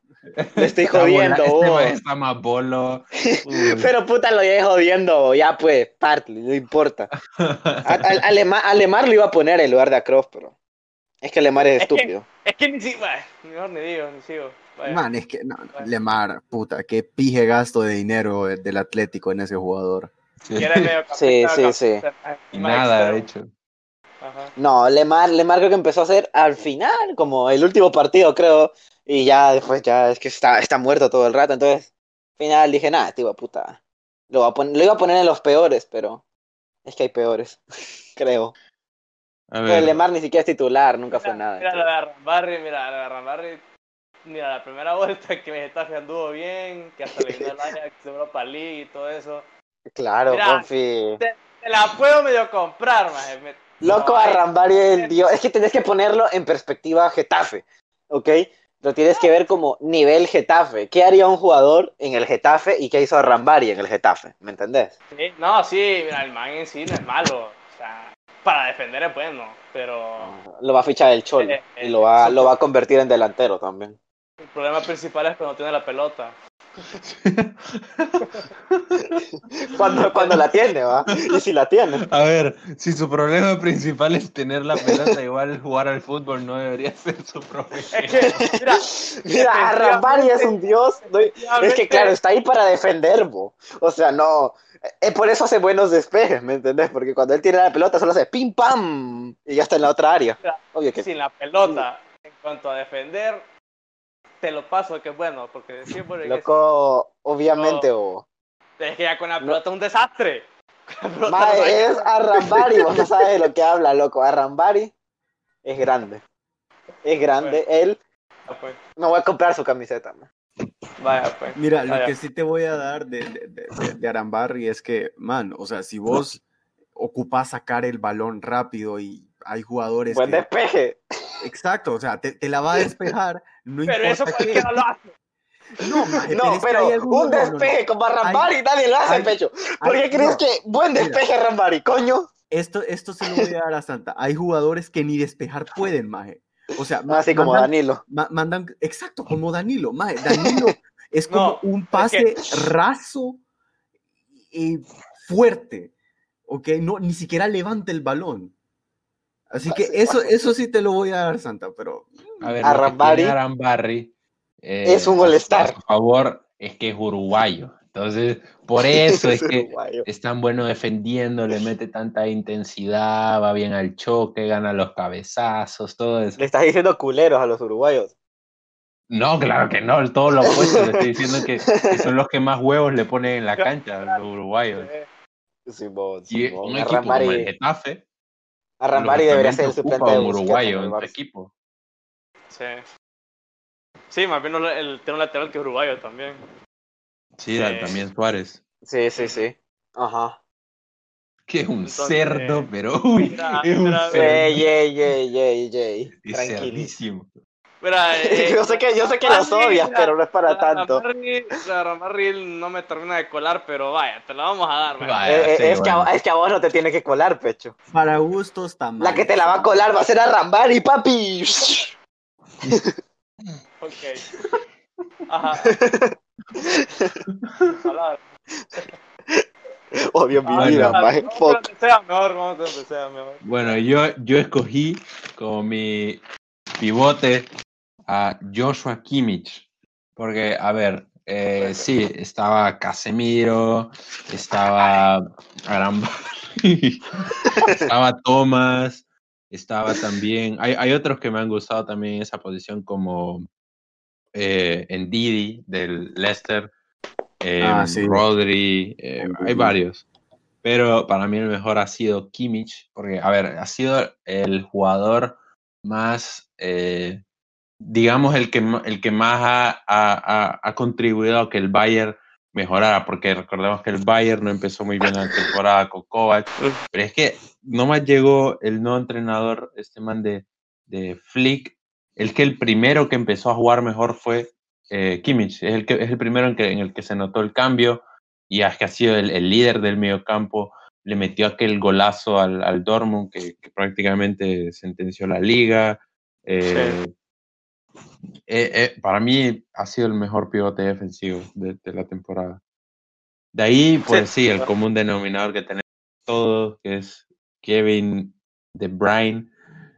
le estoy Está jodiendo, bola- este está más bolo. Pero puta, lo llegué jodiendo, ya pues, Partley, no importa. A, a- a Lemar, a Lemar lo iba a poner en lugar de a Cross, pero es que Lemar es Es que- estúpido. Es que ni sigo, mejor ni digo, ni sigo. Vaya. Man, es que no. Lemar, puta, qué pije gasto de dinero del Atlético en ese jugador. Sí. Sí, sí, sí. Y nada, de hecho. Ajá. No, Lemar, Lemar creo que empezó a hacer al final, como el último partido, creo, y ya después ya es que está, está muerto todo el rato, entonces, al final dije, nada, tío, puta, lo, voy a lo iba a poner en los peores, pero es que hay peores, creo. A Pero ver, Lemar ni siquiera es titular, nunca fue nada. mira la de Arrambarri, mira la de Arrambarri. Mira, la primera vuelta que Getafe anduvo bien, que hasta le vino el Ajax Europa League y todo eso. Claro, Mira, Confi. Te, te la puedo medio comprar, maje. Loco, no, eh, Arrambari es el dios. Es que tenés que ponerlo en perspectiva Getafe, ¿ok? Lo tienes que ver como nivel Getafe. ¿Qué haría un jugador en el Getafe y qué hizo Arrambari en el Getafe? ¿Me entendés? sí, no, sí, mira, el man en sí no es malo. O sea, para defender es bueno, pero Lo va a fichar el Cholo Eh, y lo va, lo va a convertir en delantero también. el problema principal es cuando tiene la pelota. Cuando, cuando la tiene, ¿va? Y si la tiene. a ver, si su problema principal es tener la pelota, igual jugar al fútbol no debería ser su problema. Es que, mira, Mira, Arrambari es un dios. ¿no? Es que, claro, está ahí para defender, bo. O sea, no. eh, por eso hace buenos despejes, ¿me entendés? Porque cuando él tiene la pelota solo hace pim pam y ya está en la otra área. Obvio que sin la pelota, en cuanto a defender, te lo paso que es bueno, porque siempre loco, obviamente, o. es que ya con la pelota es un desastre. No es Arrambari, vos no sabes de lo que habla, loco. Arrambari es grande. Es grande. Él, hacer, pues. me voy a comprar su camiseta. man. Vaya, pues. Mira, lo que sí te voy a dar de, de, de, de- de Arambarri es que, man, o sea, si vos ocupas sacar el balón rápido y hay jugadores Buen que... despeje. Exacto, o sea, te, te la va a despejar, no Pero eso qué. cualquiera lo hace. No, maje, No, pero un no, no, no. despeje como Arrambari nadie lo hace, hay- pecho. ¿Por hay- qué crees no. que buen despeje Arrambari, coño? Esto, esto se lo voy a dar a Santa. Hay jugadores que ni despejar pueden, maje. O sea, Así como mandan- Danilo. ma- mandan, exacto, como Danilo, maje. Danilo es como No, un pase raso y fuerte, ¿ok? No, ni siquiera levanta el balón. Así que eso, eso sí te lo voy a dar, Santa, pero A ver, Arrambari Arambari es un all-star. A favor, es que es uruguayo. Entonces, por eso es que Uruguayo. es tan bueno defendiendo, le mete tanta intensidad, va bien al choque, gana los cabezazos, todo eso. Le estás diciendo culeros a los uruguayos. No, claro que no, todo lo opuesto. Le estoy diciendo que, que son los que más huevos le ponen en la cancha, los uruguayos. Simón, Y un A equipo como el Getafe, a Rambari debería ser el suplente de Busquets uruguayo en equipo. Sí. Sí, más bien el, tiene un lateral que es uruguayo también. Sí, Sí. también Suárez. Sí, sí, sí. Ajá. Que es un Entonces, cerdo, pero uy, mira, es un mira, cerdo. Ey, ey, ey, ey, ey. Es Tranquilo. Mira, eh, Yo sé que, yo sé que Rambari, odias, pero no es para la tanto. La Rambari no me termina de colar, pero vaya, te la vamos a dar. vaya. Eh, eh, sí, es, que a, bueno. es que a vos no te tiene que colar, pecho. Para gustos también. La que te la va a colar va a ser a Rambari, papi. Ok. Ajá. Odio mi Bueno. vida. Vamos donde sea mejor, vamos donde sea mejor. Bueno, yo, yo escogí como mi pivote a Joshua Kimmich. Porque, a ver, eh, sí, estaba Casemiro, estaba Arambari, estaba Thomas, estaba también. Hay, hay otros que me han gustado también en esa posición, como eh, Ndidi del Leicester, eh, Ah, sí. Rodri, hay varios. Pero para mí el mejor ha sido Kimmich, porque, a ver, ha sido el jugador más, eh, digamos, el que, el que más ha, ha- ha- contribuido a que el Bayern mejorara, porque recordemos que el Bayern no empezó muy bien la temporada con Kovac, pero es que nomás llegó el nuevo entrenador, este man de, de Flick, el que el primero que empezó a jugar mejor fue eh, Kimmich, es el, que, es el primero en, que, en el que se notó el cambio, y es que ha sido el, el líder del mediocampo, le metió aquel golazo al, al Dortmund que, que prácticamente sentenció la liga. eh, eh, eh, para mí ha sido el mejor pivote defensivo de, de la temporada. De ahí, pues sí, el común denominador que tenemos todos, que es Kevin De Bruyne.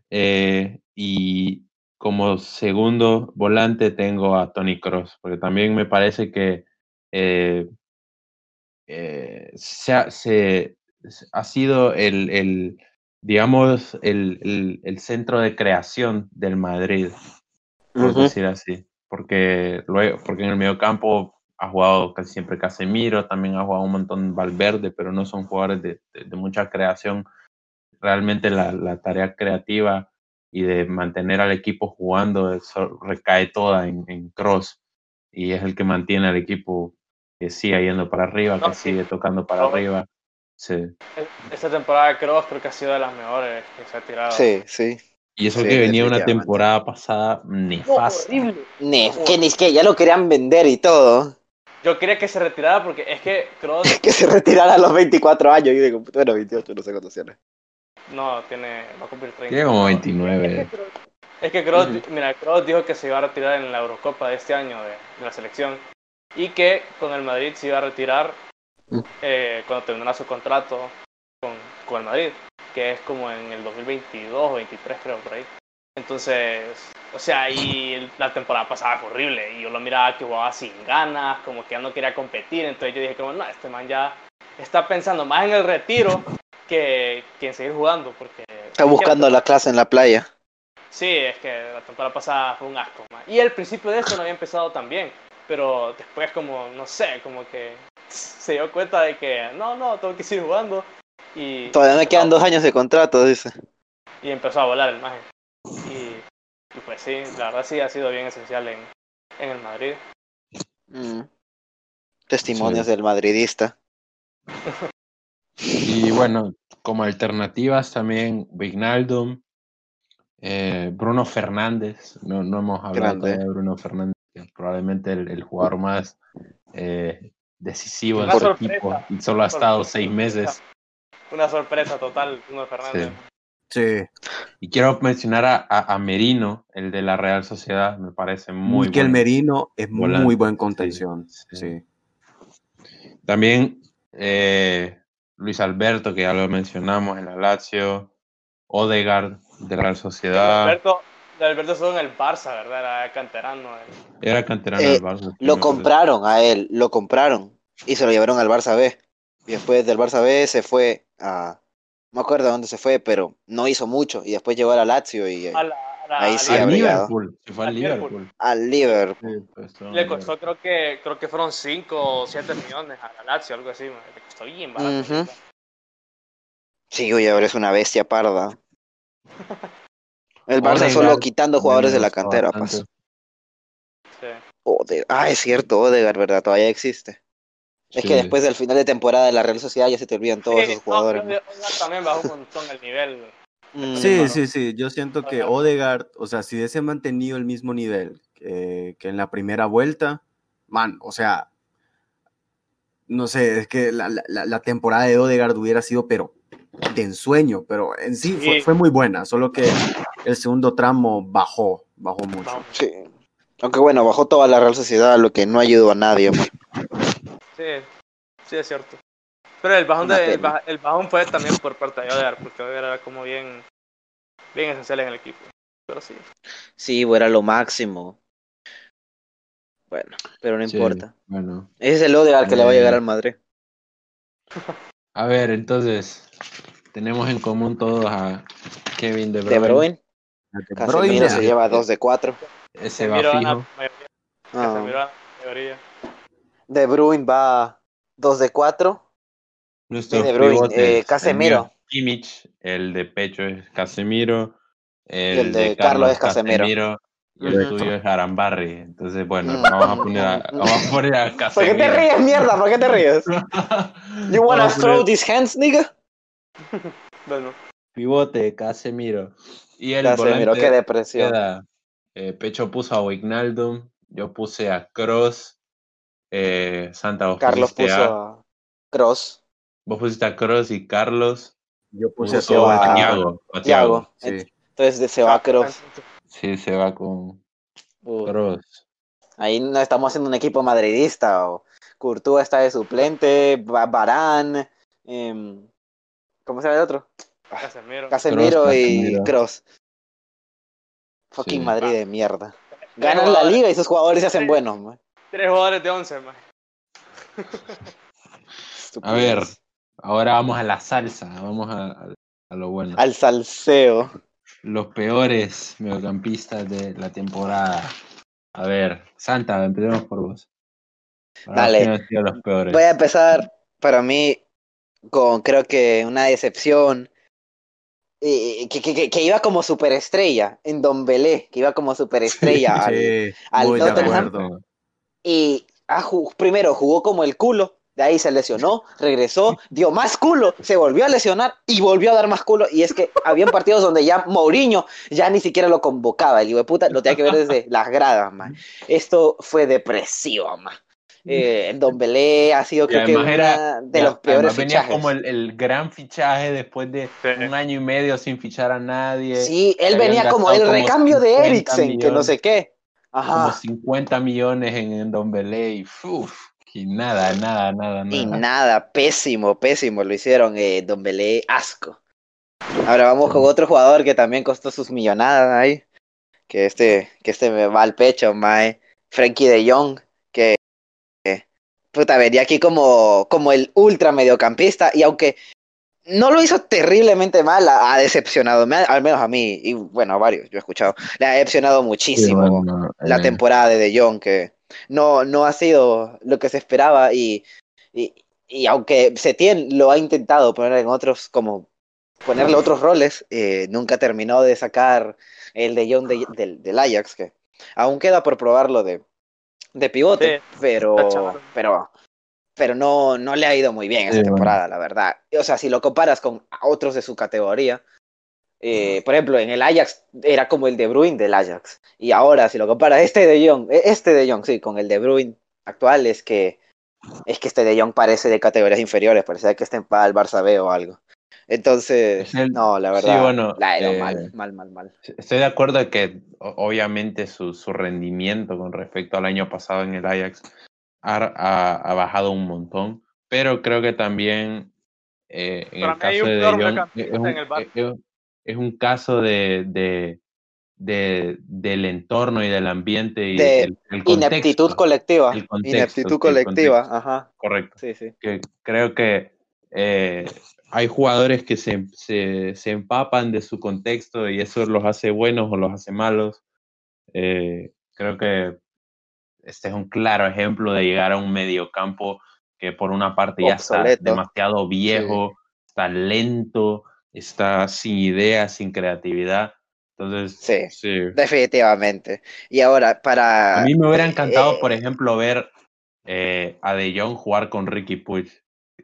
eh, y como segundo volante tengo a Tony Cross, porque también me parece que se, ha, se- ha sido el, el, digamos, el, el- el centro de creación del Madrid, por Ujú. decir así. Porque, luego, porque en el medio campo ha jugado casi siempre Casemiro, también ha jugado un montón Valverde, pero no son jugadores de, de- de mucha creación. Realmente la, la tarea creativa y de mantener al equipo jugando eso recae toda en, en Cross y es el que mantiene al equipo que sigue yendo para arriba, No, que sí. sigue tocando para No. arriba. Sí. Esta temporada de Kroos creo que ha sido de las mejores que se ha tirado. Sí, sí. Y eso Sí, que venía una temporada pasada No, nefasta. horrible. Ne, que ni que ya lo querían vender y todo. Yo quería que se retirara porque es que Kroos Que se retirara a los 24 años. Y digo, bueno, 28, no sé cuántos tiene. no tiene, va a cumplir 30. Tiene como No, 29. Es que es Kroos, mira, Kroos dijo que se iba a retirar en la Eurocopa de este año de, de la selección y que con el Madrid se iba a retirar Mm. eh, cuando terminara su contrato con, con el Madrid, que es como en el 2022 o 23 creo por ahí. Entonces, o sea, y la temporada pasada fue horrible y yo lo miraba que jugaba sin ganas, como que ya no quería competir, entonces yo dije como, no, este man ya está pensando más en el retiro que, que en seguir jugando, porque... Está buscando la clase en la playa. Sí, es que la temporada pasada fue un asco. man. Y el principio de esto no había empezado tan bien, pero después como, no sé, como que se dio cuenta de que no, no, tengo que seguir jugando. Y, Todavía me quedan dos años de contrato, dice. y empezó a volar el maje. Y, y pues sí, la verdad sí ha sido bien esencial en, en el Madrid. Mm. Testimonios Sí. del madridista. Y bueno, como alternativas también Vignaldum, eh, Bruno Fernández, no, no hemos hablado Grande. de Bruno Fernández, que es probablemente el, el jugador más eh, decisivo en su equipo y solo ha estado seis meses. Una sorpresa total, Bruno Fernández. Sí. Sí. Y quiero mencionar a, a- a Merino, el de la Real Sociedad, me parece muy Miquel bueno. Merino es volante, muy buen contención. sí. Sí. También eh, Luis Alberto, que ya lo mencionamos en la Lazio, Odegaard de la Real Sociedad, Alberto, de Alberto estuvo en el Barça, ¿verdad? Era canterano. eh. era canterano Eh, del Barça. Lo compraron a él, lo compraron. y se lo llevaron al Barça B. Y después del Barça B se fue a. No me acuerdo a dónde se fue, pero no hizo mucho. Y después llegó a la Lazio y A la- a la- Ahí a sí, al Liverpool. Se fue al Liverpool. Liverpool. al Liverpool. Sí, pues, Le costó, creo que, creo que fueron 5 o 7 millones a la Lazio, algo así. Le costó bien barato. Ujú. Sí, oye, ahora es una bestia parda. El Barça solo quitando jugadores de la cantera, pues. Sí. Ah, es cierto, Odegaard, ¿verdad? Todavía existe. Es Sí. que después del final de temporada de la Real Sociedad ya se te olvidan todos Sí, esos jugadores. no, también bajó un montón el nivel. Mm, Sí, sí, sí. Yo siento que Odegaard. O sea, si hubiese mantenido el mismo nivel que, que en la primera vuelta, man, o sea, no sé, es que la, la- la temporada de Odegaard hubiera sido, pero de ensueño, pero en sí, Fue, Sí. fue muy buena, solo que el segundo tramo bajó, bajó mucho. Sí. Aunque bueno, bajó toda la Real Sociedad, lo que no ayudó a nadie. man. Sí, sí, es cierto. Pero el bajón, de, el, bajón fue también por parte de Odegaard, porque Odegaard era como bien, bien esencial en el equipo. Pero sí. Sí, era lo máximo. Bueno, pero no Sí, importa. Bueno, Ese es el Odegaard que le va a llegar Eh, al Madrid. a ver, entonces, tenemos en común todos a Kevin De Bruyne. De Bruyne, De Casemiro se lleva 2 de 4. Ese va fijo. la mayoría. Ah. Casemiro la mayoría. De Bruyne va 2 de 4. Nuestros De Bruyne, pivotes, eh, el Casemiro. Kimmich, el de pecho es Casemiro, el, el de de Carlos Carlos es Casemiro. Casemiro, y el tuyo es Arambarri. Entonces, bueno, Mm. vamos a poner a, vamos a, poner a ¿Por Casemiro. qué te ríes, mierda? ¿Por qué te ríes? You wanna throw these hands, nigga? Bueno, Pivote, Casemiro. Y el Casemiro, qué depresión. queda, eh, Pecho puso a Wijnaldum, yo puse a Cross, eh, Santa vos Carlos pusiste puso a, a Cross. vos pusiste a Cross y Carlos yo puse Puso a- a Thiago. a Thiago. Thiago. Sí. Entonces se va Cross. Sí, se va con Cross. ahí no estamos haciendo un equipo madridista. O Courtois está de suplente, Ba- Varane, em, ¿cómo se llama el otro? Casemiro. Casemiro Kroos, y Casemiro. Cross. Fucking Sí. Madrid de mierda. Tres Ganan la liga y sus jugadores se hacen buenos. man. Tres jugadores de 11, man. A ver, ahora vamos a la salsa, vamos a, a- a lo bueno. Al salseo. Los peores mediocampistas de la temporada. A ver, Santa, empecemos por vos. Para Dale. Voy a empezar para mí con creo que una decepción. eh, que, que, que- que iba como superestrella en Don Belé, que iba como superestrella al, Sí, al de Tottenham. Y ah, primero jugó como el culo, de ahí se lesionó, regresó, dio más culo, se volvió a lesionar y volvió a dar más culo. Y es que habían partidos donde ya Mourinho ya ni siquiera lo convocaba, el hijo de puta lo tenía que ver desde las gradas, man. Esto fue depresivo, man. Eh, Don Belé ha sido Y creo que una era- de los peores venía fichajes. como el, el gran fichaje después de Sí. un año y medio sin fichar a nadie. Sí, él habían venía como el como recambio de 50 Eriksen, que no sé qué. Como Ajá. 50 millones en, en Don Belé y, nada, nada, nada, nada. Y nada, pésimo, pésimo lo hicieron, eh, Don Belé, asco. Ahora vamos con otro jugador que también costó sus millonadas ahí. Que este, que este me va al pecho, mae. Frankie de Jong, que que, puta, venía aquí como, como el ultra mediocampista. Y aunque no lo hizo terriblemente mal, ha, ha decepcionado, me ha- al menos a mí, y bueno, a varios, yo he escuchado, le ha decepcionado Sí, muchísimo bueno, la eh, temporada de De Jong, que no, no ha sido lo que se esperaba y, y, y aunque Setien lo ha intentado poner en otros, como ponerle otros roles, eh, nunca terminó de sacar el De Jong de- del, del Ajax, que aún queda por probarlo de, de pivote, Sí, pero, pero, pero no, no le ha ido muy bien esa Sí, bueno. temporada, la verdad. O sea, si lo comparas con otros de su categoría, eh, por ejemplo, en el Ajax era como el De Bruyne del Ajax. Y ahora, si lo comparas este de Jong, eh, este de Jong, sí, con el De Bruyne actual, es que es que este de Jong parece de categorías inferiores, parece que este va al Barça B o algo. Entonces, Es el- no, la sí, verdad, bueno, la eh, mal, mal, mal, mal. Estoy de acuerdo en que obviamente su, su rendimiento con respecto al año pasado en el Ajax ha, ha- ha bajado un montón, pero creo que también eh, en el caso de mediocampista es un, en el Barça. es- es un caso de, de, de, del entorno y del ambiente y De el, el Ineptitud contexto. colectiva. el contexto, Ineptitud colectiva, contexto. ajá. Correcto. Sí, sí. Que creo que eh, hay jugadores que se, se, se empapan de su contexto y eso los hace buenos o los hace malos. Eh, creo que este es un claro ejemplo de llegar a un mediocampo que por una parte ya está demasiado viejo, está lento, está sin ideas, sin creatividad. Entonces, Sí. sí. Definitivamente. Y ahora, para. A mí me hubiera encantado, eh, por ejemplo, ver eh, a De Jong jugar con Ricky Puig.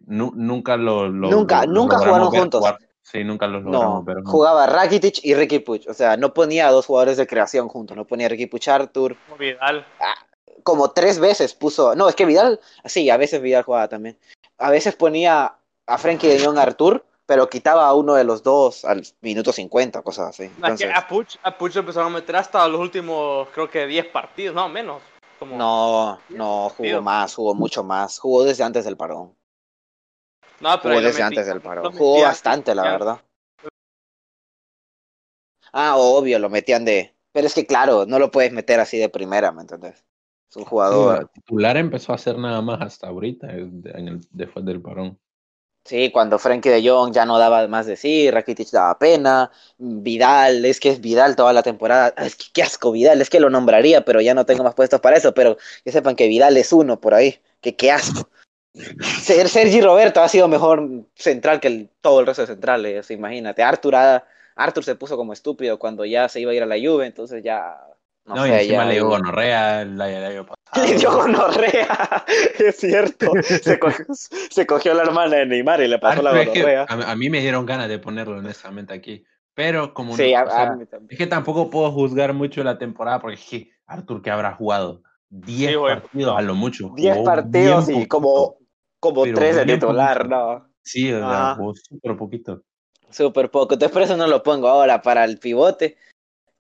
Nu- nunca lo, lo- Nunca- lo- nunca jugaron ver juntos. jugar. Sí, nunca los logramos No, jugaba Rakitic y Ricky Puig. O sea, no ponía a dos jugadores de creación juntos. No ponía a Ricky Puig Arthur. Vidal. Como tres veces puso. No, es que Vidal. Sí, a veces Vidal jugaba también. A veces ponía a Frenkie de Jong Artur, pero quitaba a uno de los dos al minuto 50, cosas así. Es Entonces, que a Puch, a Puch empezaron a meter hasta los últimos, creo que 10 partidos, no, menos. Como, no, no, jugó más, jugó mucho más. Jugó desde antes del parón. no pero Jugó desde metí- antes del parón. Jugó bastante, la verdad. Ah, obvio, lo metían de. Pero es que, claro, no lo puedes meter así de primera, ¿me entendés? Es un Sí, jugador. la titular empezó a hacer nada más hasta ahorita, en el- después del parón. Sí, cuando Frenkie de Jong ya no daba más de sí, Rakitic daba pena, Vidal, es que es Vidal toda la temporada, es que qué asco Vidal, es que lo nombraría, pero ya no tengo más puestos para eso, pero que sepan que Vidal es uno por ahí, que qué asco. Ser- Sergi Roberto ha sido mejor central que el- todo el resto de centrales, imagínate. Artur, Artur se puso como estúpido cuando ya se iba a ir a la Juve, entonces ya... No, No, y encima ya- le dio gonorrea el, el año pasado. Le dio gonorrea, es cierto. Se cogió, se cogió la hermana de Neymar y le pasó la Arthur, es que gonorrea. a, a mí me dieron ganas de ponerlo honestamente aquí. Pero como Sí, no- a- o sea, es que tampoco puedo juzgar mucho la temporada porque es que Arthur que habrá jugado 10 Sí, güey. partidos a lo mucho. 10 jugó partidos y como, como pero 3 de titular. ¿no? Sí, o sea, jugó súper poquito. Súper poco. Entonces por eso no lo pongo ahora para el pivote.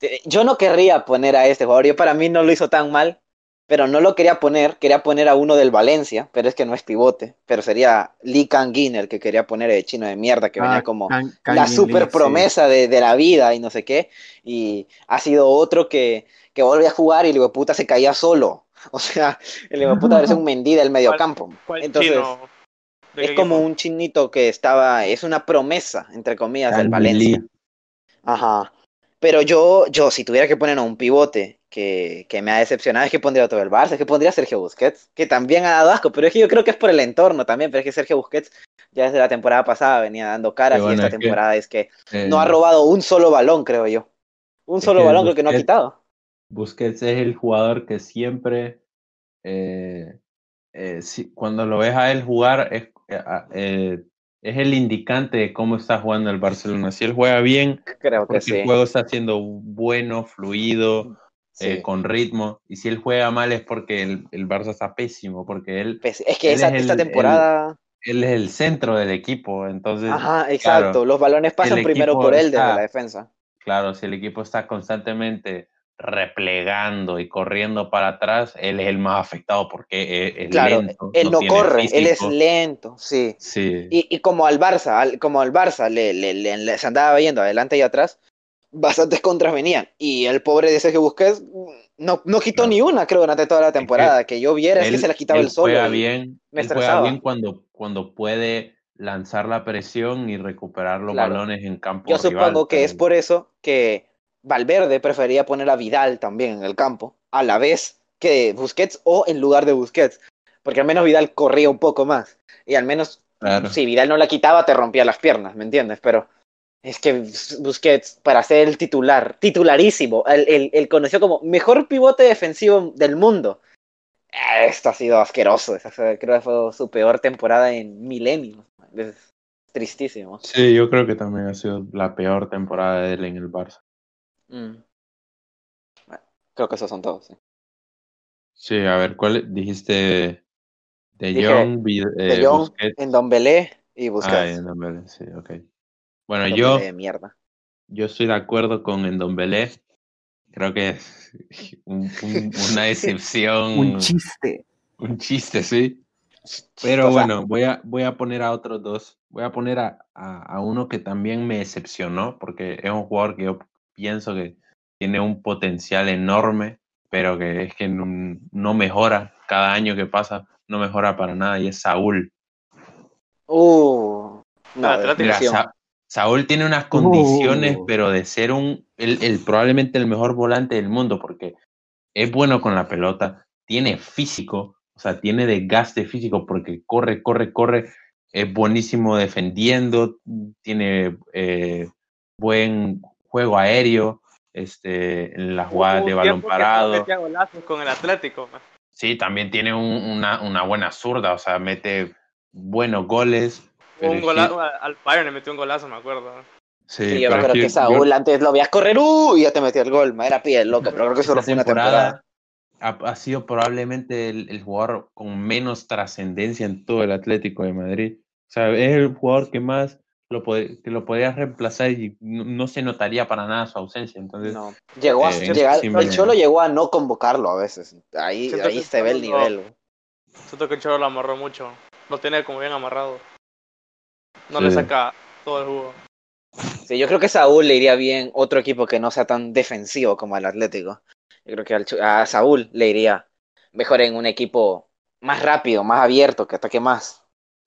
Te- Yo no querría poner a este jugador. Yo para mí no lo hizo tan mal, pero no lo quería poner. Quería poner a uno del Valencia, pero es que no es pivote. Pero sería Lee Kangin el que quería poner el chino de mierda que venía Ah, como Kang- la super Lee, sí. promesa de, de la vida y no sé qué. Y ha sido otro que, que vuelve a jugar y el hijo de puta se caía solo. O sea, el hijo de puta parece un Mendy del mediocampo. ¿Cuál Entonces, es como un chinito que estaba, es una promesa, entre comillas, del Valencia. Lee. Ajá. Pero yo, yo, si tuviera que poner a un pivote que, que me ha decepcionado, es que pondría otro del Barça, es que pondría a Sergio Busquets, que también ha dado asco, pero es que yo creo que es por el entorno también, pero es que Sergio Busquets ya desde la temporada pasada venía dando caras bueno, y esta es que- temporada es que Eh, no ha robado un solo balón, creo yo. Un solo balón creo que no ha quitado. Busquets es el jugador que siempre, eh, eh, si- cuando lo ves a él jugar, es, eh, a- eh, es el indicante de cómo está jugando el Barcelona. Si él juega bien, Creo que sí. el juego está siendo bueno, fluido, eh, con ritmo. Y si él juega mal es porque el, el Barça está pésimo, porque él, Es que él esa, es el- esta temporada... él es el centro del equipo. Entonces, Ajá, exacto. claro, Los balones pasan primero por él desde está- la defensa. claro, si el equipo está constantemente replegando y corriendo para atrás, él es el más afectado porque es, es Claro, lento. él no, tiene corre, él es físico. lento, sí. Sí, Y, y como al Barça, al- como al Barça le, le, le- le- se andaba yendo adelante y atrás, bastantes contras venían. Y el pobre de Sergio Busquets mm, no, no quitó Claro. ni una, creo, durante toda la temporada. Que, yo viera, es que se la quitaba él el solo. juega bien, me él juega bien cuando, cuando puede lanzar la presión y recuperar los Claro. balones en campo Yo rival, supongo que es por eso que Valverde prefería poner a Vidal también en el campo, a la vez que Busquets o en lugar de Busquets. Porque al menos Vidal corría un poco más. Y al menos Claro. si Vidal no la quitaba, te rompía las piernas, ¿me entiendes? Pero es que Busquets, para ser el titular, titularísimo, el, el, el conocido como mejor pivote defensivo del mundo. eh, Esto ha sido asqueroso. Creo que fue su peor temporada en milenios. Es tristísimo. Sí, yo creo que también ha sido la peor temporada de él en el Barça. Mm. Bueno, creo que esos son todos. sí. Sí, a ver, ¿cuál dijiste? De Dije, Jong, De eh, Jong, en Dombelé y Ah, Busquets. en Ndombele, sí, ok. Bueno, yo, de mierda. yo estoy de acuerdo con Endombele. Creo que es un- un- una decepción, Un chiste. un chiste, sí. Pero O sea, bueno, voy a, voy a poner a otros dos. Voy a poner a, a, a uno que también me decepcionó, porque es un jugador que yo pienso que tiene un potencial enorme, pero que es que no, no mejora. Cada año que pasa no mejora para nada y es Saúl. Uh, no, Ah, Mira. Sa- Saúl tiene unas condiciones, Uh. pero de ser un, el, el- probablemente el mejor volante del mundo, porque es bueno con la pelota, tiene físico, o sea, tiene desgaste físico porque corre, corre, corre, es buenísimo defendiendo, tiene eh, buen juego aéreo, este, en las jugadas de balón que parado. metía golazos con el Atlético. man. Sí, también tiene un- una, una buena zurda, o sea, mete buenos goles. Un golazo, que- al Bayern le metió un golazo, me acuerdo. sí, Sí, yo es acuerdo que, yo- Saúl antes lo veías correr, uh, y ya te metía el gol, ma, era pie loco, pero creo que solo fue una temporada. ha, ha sido probablemente el, el jugador con menos trascendencia en todo el Atlético de Madrid. O sea, es el jugador que más lo que lo podrías reemplazar y no, no se notaría para nada su ausencia. Entonces, No. Llegó a Eh, llegar, el Cholo llegó a no convocarlo a veces. Ahí, Siento ahí se ve el nivel. Siento que el Cholo lo amarró mucho. Lo tiene como bien amarrado. No le saca todo el jugo. Sí, yo creo que Saúl le iría bien otro equipo que no sea tan defensivo como el Atlético. Yo creo que al a Saúl le iría mejor en un equipo más rápido, más abierto, que ataque más.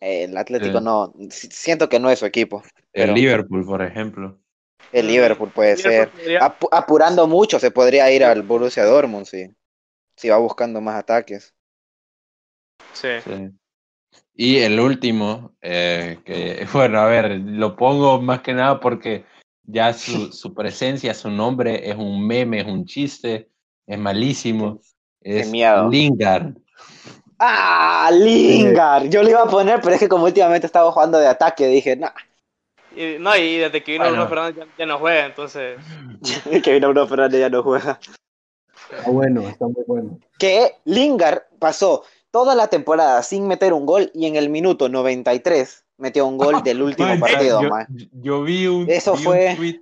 Eh, El Atlético Sí. no, si- siento que no es su equipo. el pero- Liverpool, por ejemplo. El Liverpool puede ser. Podría- apurando mucho se podría ir al Borussia Dortmund si, si va buscando más ataques. Sí. Sí. Y el último, eh, que bueno, a ver, lo pongo más que nada porque ya su, su presencia, su nombre es un meme, es un chiste, es malísimo. Es miedo. Lingard. ¡Ah! Lingard. Yo le iba a poner, pero es que como últimamente estaba jugando de ataque, dije, nah, Y, no, y desde que vino Bueno. Bruno Fernández ya, ya no juega, entonces. que vino Bruno Fernández ya no juega. Está bueno, está muy bueno. que Lingard pasó toda la temporada sin meter un gol y en el minuto 93 metió un gol del último Man, partido. yo, man. yo vi un, Eso vi un fue- tweet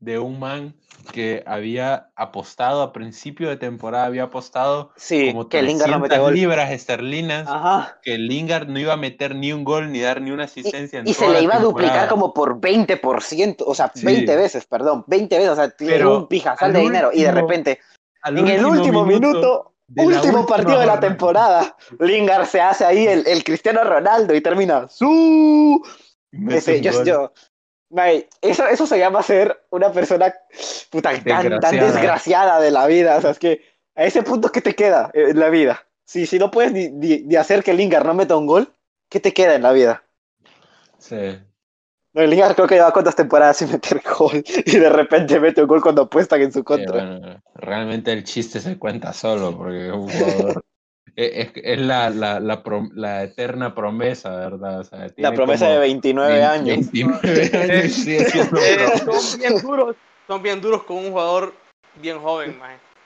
de un man que había apostado a principio de temporada, había apostado Sí, como que Lingard no 300 mete gol. libras esterlinas Ajá. que Lingard no iba a meter ni un gol ni dar ni una Y, asistencia en y se toda le iba a duplicar como por 20%, o sea, Sí. 20 veces, perdón, 20 veces, o sea, tiene Pero un pijazal al de dinero y de repente, en el último minuto, último partido de la temporada, Lingard se hace ahí el, el Cristiano Ronaldo y termina su Ese, yo, yo, May, eso, eso se llama ser una persona puta, tan, tan Desgraciada. de la vida. O sea, es que a ese punto, ¿qué te queda en la vida? Si, si no puedes ni, ni- ni hacer que Lingard no meta un gol, ¿qué te queda en la vida? Sí. No, Lingard creo que lleva cuántas temporadas sin meter gol y de repente mete un gol cuando apuestan en su contra. bueno, realmente el chiste se cuenta solo, porque un jugador. Es, es- es la, la, la, eterna promesa, ¿verdad? O sea, la promesa de 29 vein- años. 29 años y sigue siendo Eh, son bien duros. Son bien duros con un jugador bien joven.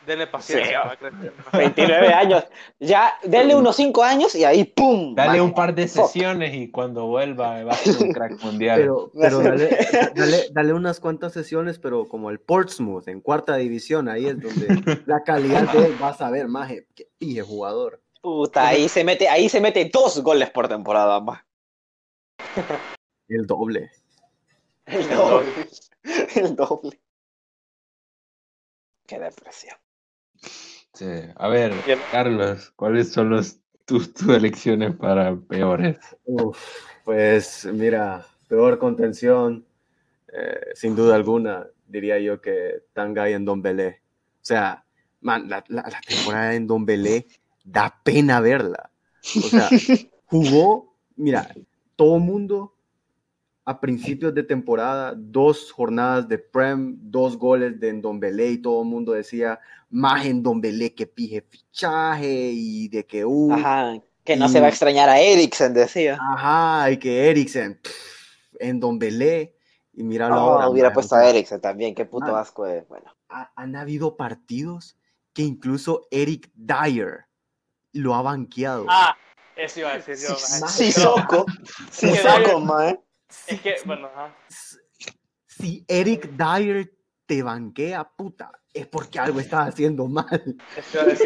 Denle paciencia. Sí. va a crecer, man. 29 años. Ya, denle unos 5 años y ahí ¡pum! Dale un par de Fuck. sesiones y cuando vuelva va a ser un crack mundial. Pero, pero dale, dale, dale unas cuantas sesiones, pero como el Portsmouth en cuarta división, ahí es donde la calidad de él vas a ver, maje, qué pije jugador. Puta, ahí se mete, ahí se mete dos goles por temporada, más. El doble. El doble. El doble. Qué depresión. Sí. A ver, Bien. Carlos, ¿cuáles son los, tus, tus elecciones para peores? Uf, pues mira, peor contención, eh, sin duda alguna, diría yo que Tanga y en Don Belé. O sea, man, la, la- la temporada en Don Belé da pena verla. O sea, jugó, mira, todo mundo a principios de temporada, dos jornadas de Prem, dos goles de Ndombele y todo el mundo decía, más Ndombele que pije fichaje y de que uh, Ajá. Que no Y- se va a extrañar a Eriksen, decía. Ajá, y que Eriksen, pff, en Don Belé, y míralo Oh, ahora. hubiera man, puesto a Eriksen también, qué puto man. asco de. Bueno. ha- han habido partidos que incluso Eric Dyer lo ha banqueado. Ah, eso iba a decir yo. Sí, man. Man. Es que, bueno, ajá. Si Eric Dyer te banquea, puta, es porque algo estás haciendo mal.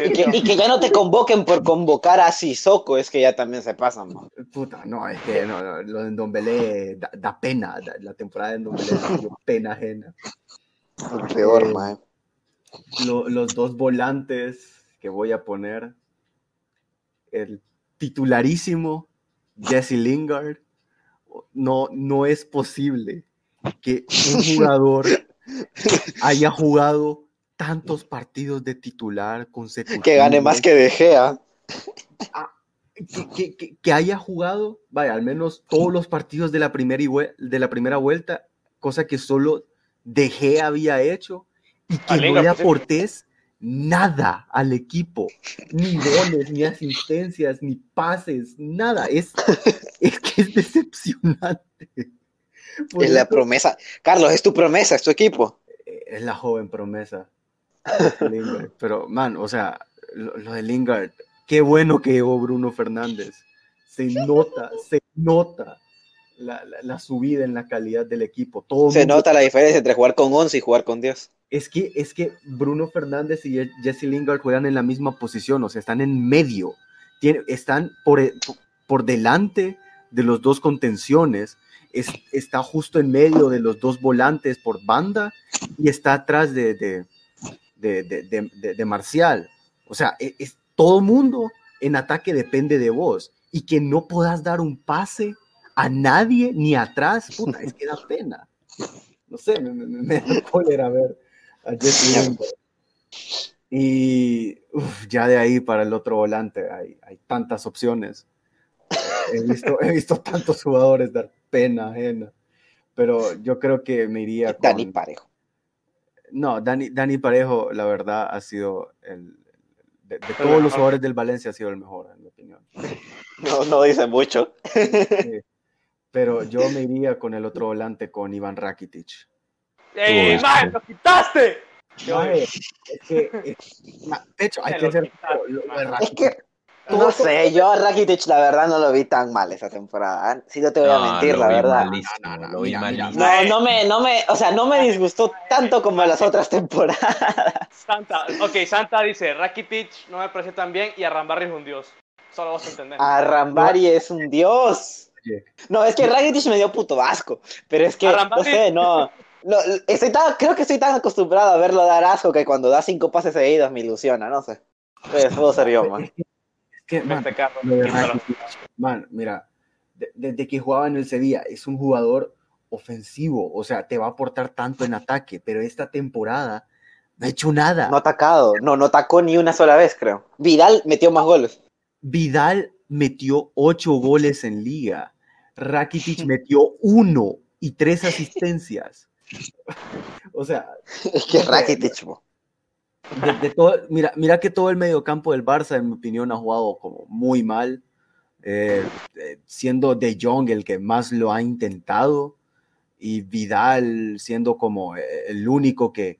Y que, yo. y que ya no te convoquen por convocar a Sissoko, es que ya también se pasan, man. Puta, no, es que no, no, lo de Don Belé da, da pena. da- la temporada de Don Belé dio pena ajena. El peor, Eh, man. lo- los dos volantes que voy a poner, el titularísimo Jesse Lingard, no, no es posible que un jugador haya jugado tantos partidos de titular consecutivos. Que gane más que De Gea. que, que- que- que haya jugado, vaya, al menos todos los partidos de la primera, y de la primera vuelta, cosa que solo De Gea había hecho, y que no le pues, sí. aportes nada al equipo, ni goles, ni asistencias, ni pases, nada. Es, es decepcionante. Por Es la promesa. Carlos, es tu promesa, es tu equipo. es la joven promesa. Lingard. Pero, man, o sea, lo, lo de Lingard, qué bueno que llegó Bruno Fernández. Se nota, se nota la, la- la subida en la calidad del equipo. Todo Se mundo- nota la diferencia entre jugar con 11 y jugar con 10. Es que, es que Bruno Fernández y Je- Jesse Lingard juegan en la misma posición, o sea, están en medio. Tiene- están por, por delante de los dos contenciones. es- está justo en medio de los dos volantes por banda y está atrás de, de, de, de- Marcial. O sea, e- es, todo mundo en ataque depende de vos y que no puedas dar un pase a nadie ni atrás, puta, es que da pena. No sé, me, me- me da cólera ver a Jesse. Y uf, ya de ahí para el otro volante hay, hay tantas opciones. He visto, he visto tantos jugadores dar pena ajena. Pero yo creo que me iría con... Dani Parejo. No, Dani, Dani Parejo, la verdad, ha sido el... De, de todos mejor. los jugadores del Valencia ha sido el mejor, en mi opinión. No, no dice mucho. Sí. Pero yo me iría con el otro volante, con Iván Rakitic. ¡Eh, Uy, man, sí. lo quitaste! Maje, es que, es- ma- de hecho, hay que ser. Es Rakitic. que, no sé, yo a Rakitic la verdad no lo vi tan mal esa temporada. Si no te voy a No, mentir, lo la vi verdad. malísimo, No, lo vi malísimo. No, no me, no me, o sea, no me disgustó tanto como las otras temporadas. Santa, ok, Santa dice, Rakitic no me parece tan bien y Arrambarri es un dios. Solo vas a entender. Arrambari es un dios. No, es que Rakitic me dio puto asco. Pero es que, no Arrambari- sé, no. no, estoy tan- creo que estoy tan acostumbrado a verlo dar asco que cuando da cinco pases seguidos me ilusiona, no sé. Pues puedo ser yo, man. Que, man, Este carro, man, mira, de- desde que jugaba en el Sevilla, es un jugador ofensivo, o sea, te va a aportar tanto en ataque, pero esta temporada no ha hecho nada. No ha atacado, no, no atacó ni una sola vez, creo. Vidal metió más goles. Vidal metió ocho goles en liga, Rakitic metió uno y tres asistencias. O sea, Es que Rakitic, po. De, todo, mira, mira que todo el mediocampo del Barça, en mi opinión, ha jugado como muy mal, eh, eh, siendo De Jong el que más lo ha intentado y Vidal siendo como eh, el único que,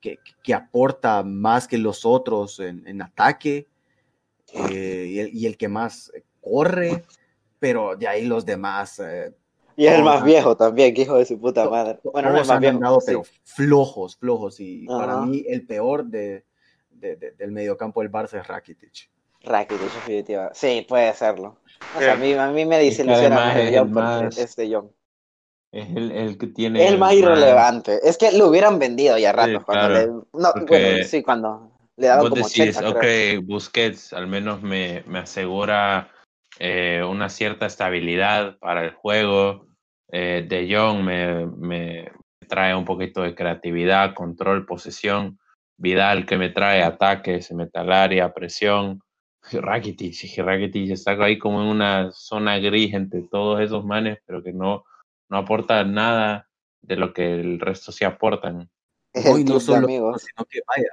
que, que aporta más que los otros en, ataque y, el, que más corre, pero de ahí los demás Y es el más Ajá. viejo también, que hijo de su puta madre. Bueno, no es más viejo. andado, sí. pero flojos, flojos. Y para mí el peor de, de- de- del mediocampo del Barça es Rakitic. Rakitic, definitiva. Sí, puede serlo. O sea, a, Bien. mí, a mí me Es que desilusiona más es porque más- es de Jong. Es el, el que tiene. Es el más irrelevante. Es que lo hubieran vendido ya rato. Sí, cuando claro. le... No, Porque bueno, sí, cuando le daban Vos como decís, 80, ok, creo. Busquets al menos me, me asegura eh, una cierta estabilidad para el juego. Eh, de Jong me, me trae un poquito de creatividad, control, posesión. Vidal que me trae ataque, se mete al área, presión. Rakitic, Rakitic está ahí como en una zona gris entre todos esos manes, pero que no, no aporta nada de lo que el resto sí aportan. Es No, solo amigos. sino que vaya,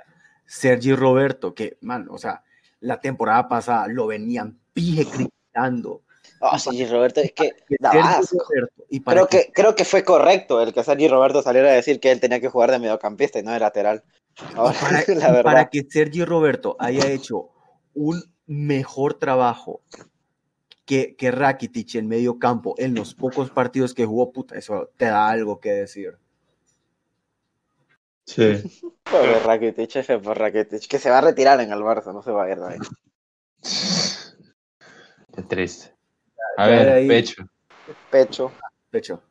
Sergi Roberto, que, man, o sea, la temporada pasada lo venían pije criticando. Oh, sí, Roberto, es que Que da Sergi asco. Roberto, y Creo que, creo que fue correcto el que Sergi Roberto saliera a decir que él tenía que jugar de mediocampista y no de lateral. Ahora, para, la y para verdad. que Sergi Roberto haya hecho un mejor trabajo que, que Rakitic en medio campo en los pocos partidos que jugó, puta, eso te da algo que decir. Sí. Pobre Rakitic, F por Rakitic, que se va a retirar en el Barça, no se va a ir de ahí. Qué triste. A ver, ahí- pecho. Pecho. Pecho.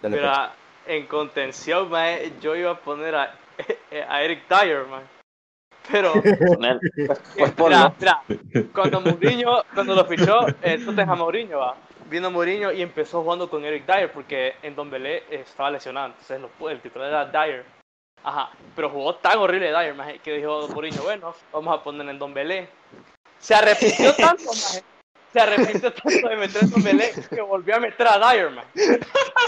Dale, Pecho. Mira, en contención, mae, yo iba a poner a, a Eric Dyer, man. Pero. Pues, pues mira, ponlo. mira, cuando Mourinho, cuando lo fichó, eh, Tottenham Mourinho va. Vino Mourinho y empezó jugando con Eric Dyer porque en Don Belé estaba lesionado, entonces lo- el titular era Dyer. Ajá, pero jugó tan horrible Dyer, maje, que dijo Mourinho, bueno, vamos a poner en Don Belé. Se arrepintió tanto, maje, se arrepintió tanto de meter en Don Belé que volvió a meter a Dyer, maje.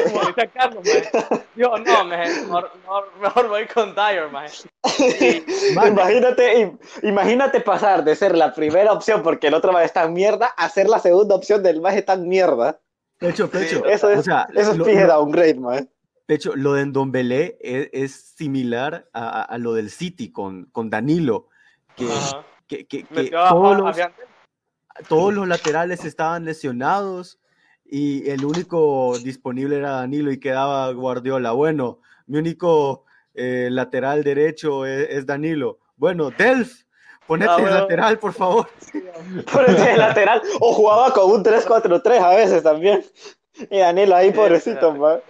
Como decía Carlos, maje. Dijo, no, mejor, mejor, mejor voy con Dyer, maje. Imagínate, im- imagínate pasar de ser la primera opción porque el otro más es tan mierda a ser la segunda opción del más tan mierda. Pecho, pecho. Eso es, o sea, eso es lo- downgrade, man. Pecho, lo de Ndombele es, es similar a, a- a lo del City con, con Danilo, que, Ajá. que, que- que a, todos, a- a los, todos los laterales estaban lesionados y el único disponible era Danilo y quedaba Guardiola. Bueno, mi único eh, lateral derecho es, es Danilo. Bueno, Delf, ponete Ah, lateral, por favor. Por el lateral. O jugaba con un 3-4-3 a veces también. Y Danilo ahí, Sí, pobrecito, sí. man.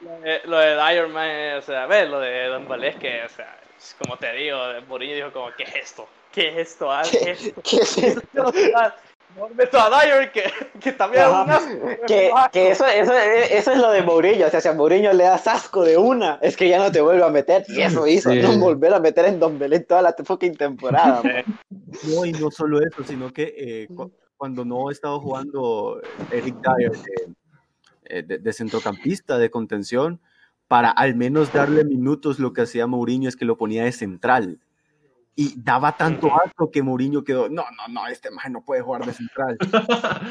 Lo de, lo de Dyer, man, eh, o sea, a ver, lo de Don Balés, que, o sea, como te digo, Mourinho dijo como, ¿qué es esto? ¿Qué es esto? Ah, ¿Qué es esto? ¿Qué es? Mejor meto a Dyer, que, que también es Ajá. un asco. Que, que eso, eso, eso es lo de Mourinho. O sea, si a Mourinho le das asco de una, es que ya no te vuelve a meter. Y eso hizo, Sí. no volver a meter en Don Belén toda la fucking temporada. man. No, y no solo eso, sino que eh, cu- cuando no estaba jugando Eric Dyer de, eh, de- de centrocampista, de contención, para al menos darle minutos, lo que hacía Mourinho es que lo ponía de central. Y daba tanto asco que Mourinho quedó, no, no, no, este man no puede jugar de central.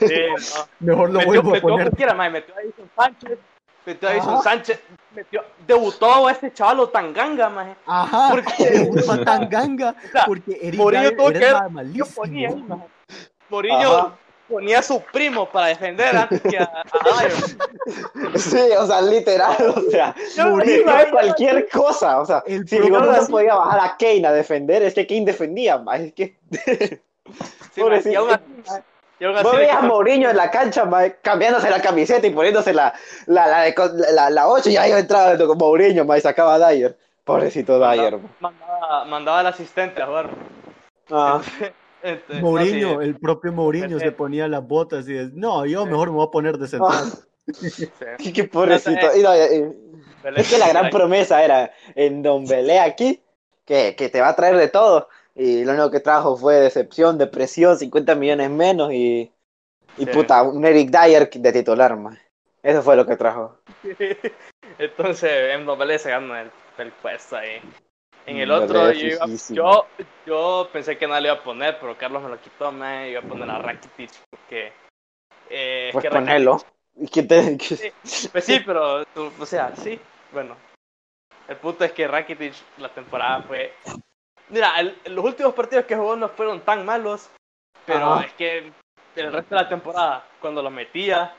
Sí, no. Mejor lo metió, vuelvo a metió poner. cualquiera, man, metió a Edison Sánchez, metió a Edison Ajá. Sánchez, metió, debutó a este chavalo Tanganga, man. Ajá, ¿Por qué? debutó a Tanganga, O sea, porque Eric Mourinho tuvo que- malísimo. Mourinho. Ponía a su primo para defender antes que a, a Dyer. Sí, o sea, literal, o sea, era iba. cualquier cosa. O sea, El si no podía bajar a Kane a defender, es que Kane defendía. Es que. Sí, man, Pobrecito. y aún así, y así veías a Mourinho en la cancha, ma, cambiándose la camiseta y poniéndose la, la, la, la, la 8 y ahí entraba con Mourinho ma, y sacaba a Dyer. Pobrecito Dyer. ma. mandaba, mandaba al asistente a jugar. Ah, Este, no, Mourinho, sí, el propio Mourinho se Perfecto. ponía las botas y es, no, yo Sí. mejor me voy a poner de central. qué, qué pobrecito. No. Y no, y- Belén, es que la gran promesa era en Don Belé aquí, que, que te va a traer de todo. Y lo único que trajo fue decepción, depresión, 50 millones menos y, y Sí. puta, un Eric Dyer de titular, ma. Eso fue lo que trajo. Entonces, Mbappé se gana el, el puesto ahí. En el Mm, otro, yo, iba- yo, yo pensé que no le iba a poner, pero Carlos me lo quitó, me iba a poner a Rakitic porque... Eh, es Pues que ponelo. ¿Y quién te- qué- Rakitic- Pues sí, pero, o sea, sí, bueno. El punto es que Rakitic la temporada fue... Mira, el- los últimos partidos que jugó no fueron tan malos, pero Ajá. es que el resto de la temporada, cuando lo metía,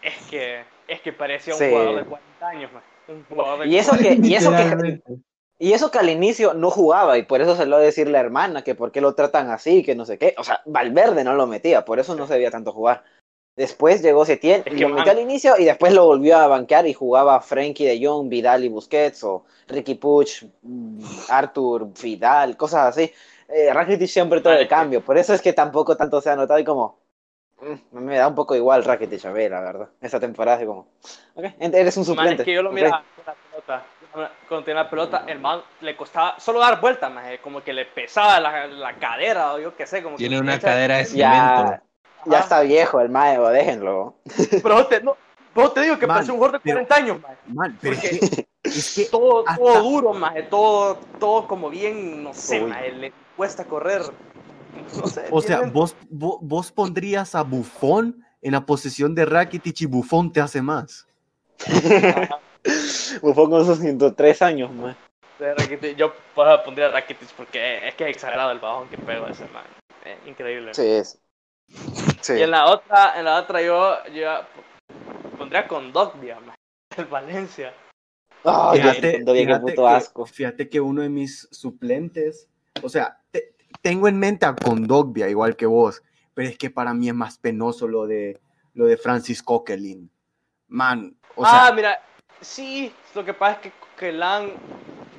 es que, es que parecía un Sí. jugador de 40 años, man. Un jugador de Y eso que, y eso que. Y eso que al inicio no jugaba, y por eso se lo a decir la hermana, que por qué lo tratan así, que no sé qué. O sea, Valverde no lo metía, por eso no se veía tanto jugar. Después llegó Setién, Es que, lo man. metió al inicio y después lo volvió a banquear y jugaba Frenkie de Jong, Vidal y Busquets, o Ricky Puch, mm, Arthur, Vidal, cosas así. Eh, Rakitic siempre todo el cambio, por eso es que tampoco tanto se ha notado y como. mm, Me da un poco igual Rakitic a ver, la verdad. Esta temporada es como. Ok, eres un Man, suplente. es que yo lo ok. miraba con la pelota. Cuando tenía la pelota, el man le costaba solo dar vueltas, man, como que le pesaba la, la cadera o yo qué sé. Como Tiene que una echa- cadera de cemento. Ya, ya Ajá. está viejo el mago, déjenlo. Pero vos te, no, vos te digo que Man, parece un jugador de pero- 40 años. Man, pero Porque- que, es que Todo, Hasta- todo duro, man. Todo, todo como bien, no sé, le cuesta correr. No sé. O sea, vos, vos, vos pondrías a Buffon en la posición de Rakitic y Buffon te hace más. Buffon con sus 103 años, man. yo pondría a Rakitic porque es que es exagerado el bajón que pegó ese man. Eh, increíble. Sí, es. Sí. Y en la otra, en la otra yo, yo pondría con Dogbia, man, el Valencia. Ay, Fíjate, fíjate puto que- asco. fíjate que uno de mis suplentes, o sea, te- tengo en mente a Condogbia igual que vos, pero es que para mí es más penoso lo de lo de Francis Coquelin. Man, o ah, sea, mira, sí, lo que pasa es que Coquelin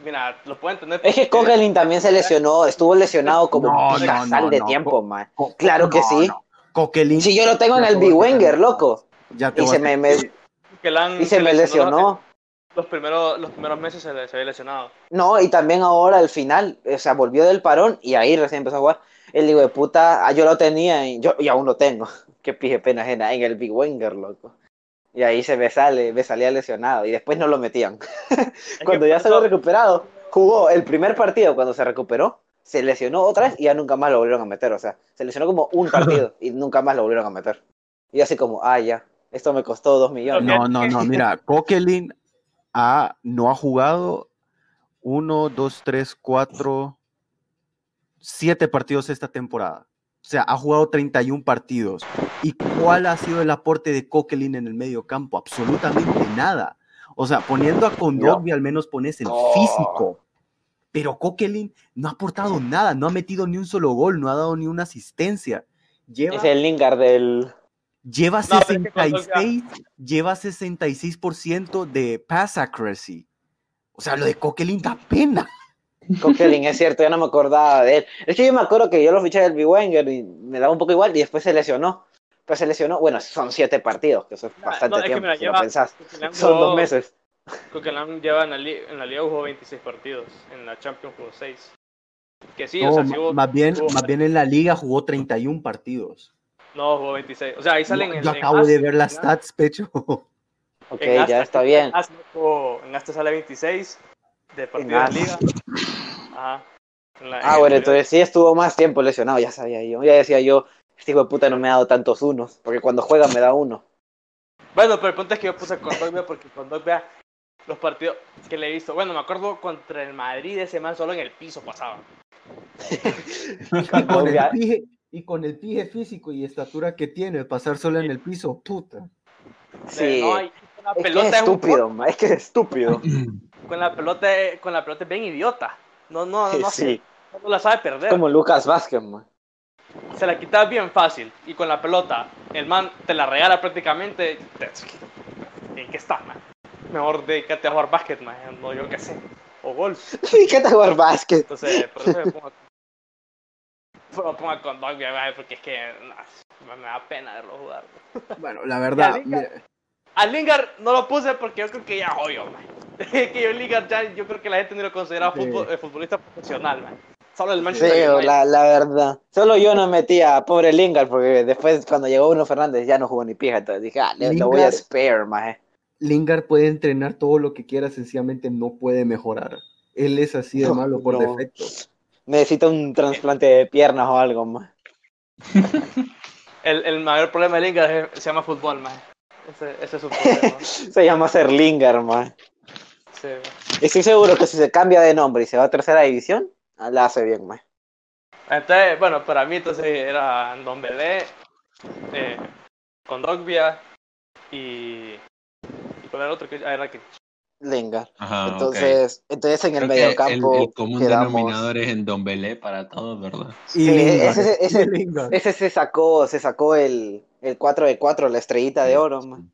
mira, lo puedo entender. Es que Coquelin también se lesionó, estuvo lesionado como No, un no, de no. tiempo, man. Co- Claro que no, sí. no. Coquelin. Si yo lo tengo en el Big Wenger, loco. Ya te Y se me, que y se me lesionó. Los primeros, los primeros meses se, le- se había lesionado. No, y también ahora al final, o sea, volvió del parón y ahí recién empezó a jugar. El hijo de puta, ah, yo lo tenía y, yo, y aún lo tengo. Qué pije pena ajena en el Big Wenger, loco. Y ahí se me sale, me salía lesionado y después no lo metían. Cuando ya por se lo recuperado, jugó el primer partido cuando se recuperó, se lesionó otra vez y ya nunca más lo volvieron a meter. O sea, se lesionó como un partido y nunca más lo volvieron a meter. Y así como, ah, ya, esto me costó dos millones. No, no, no, mira, Coquelin ha, no ha jugado uno, dos, tres, cuatro, siete partidos esta temporada. O sea, ha jugado 31 partidos. ¿Y cuál ha sido el aporte de Coquelin en el medio campo? Absolutamente nada. O sea, poniendo a Condogby al menos pones el físico. Pero Coquelin no ha aportado nada, no ha metido ni un solo gol, no ha dado ni una asistencia. Lleva, Es el Lingard del... lleva No, pero es que cuando 66, lleva 66% de pass accuracy. O sea, lo de Coquelin da pena. Coquelin, es cierto, yo no me acordaba de él. Es que yo me acuerdo que yo lo fiché del Big Wenger y me daba un poco igual y después se lesionó. Pero se lesionó, bueno, son siete partidos, que eso es bastante no, es que mira, si lo pensás. Coquelin Son jugó- dos meses. Coquelin lleva en la, en la liga jugó 26 partidos, en la Champions jugó 6. Que sí, o No, sea, sí hubo- más, bien, hubo- más bien en la liga jugó 31 partidos. No, jugó 26. O sea, ahí salen No, en yo en acabo de Aston, ver las stats, pecho. Ok, En ya está bien. En jugó- Asta sale 26 de partidos de liga. Ajá. La- Ah, bueno, periodo- entonces sí estuvo más tiempo lesionado, ya sabía yo. Ya decía yo, este hijo de puta no me ha dado tantos unos, porque cuando juega me da uno. Bueno, pero el punto es que yo puse con Dogbia porque con Dogbia los partidos que le he visto. Bueno, me acuerdo contra el Madrid ese man solo en el piso pasaba. Y con, el Dogbia. pije, y con el pije físico y estatura que tiene, pasar solo en el piso, puta. Sí, No, y con la es que pelota es es un estúpido, ma, es que es estúpido. con la pelota con la pelota es bien idiota. No, no, no, no Sí, sé, no la sabe perder. como Lucas Vázquez, ma. Se la quitaba bien fácil y con la pelota el man te la regala prácticamente. te- ¿En qué está, man? Mejor dedícate a jugar básquet, man. No, yo qué sé. O golf. ¿Qué tal jugar básquet? Entonces, por eso me pongo, me pongo con man, porque es que no, me da pena verlo jugar. Bueno, la verdad, mira, A Lingard no lo puse porque yo creo que ya jodió, man. que yo Lingard ya, yo creo que la gente ni lo considera Sí. futbol- eh, futbolista profesional, man. Solo el Sí, Manchester United. la, la verdad. Solo yo no metía a pobre Lingard, porque después cuando llegó Bruno Fernández ya no jugó ni pija, entonces dije, ah, le, lo voy a Lingard- spare, maje. Lingard puede entrenar todo lo que quiera, sencillamente no puede mejorar. Él es así de No, malo por no. defecto. Necesita un trasplante de piernas o algo, más. El, el mayor problema de Lingard es- se llama fútbol, man. Ese, ese es su problema. Se llama ser Lingard, man. Sí. Estoy seguro que si se cambia de nombre y se va a tercera división, la hace bien, man. Entonces, bueno, para mí entonces era Don Belé, eh, con Dogbia y... ¿Y era el otro? que ah, era que Lingard. Ajá. Entonces, entonces en el Creo mediocampo el, el común quedamos- denominador es en Don Belé para todos, ¿verdad? Y Sí, Lingard, ese- ese- y Lingard. Ese se sacó, se sacó el, el 4 de 4, la estrellita de oro, man.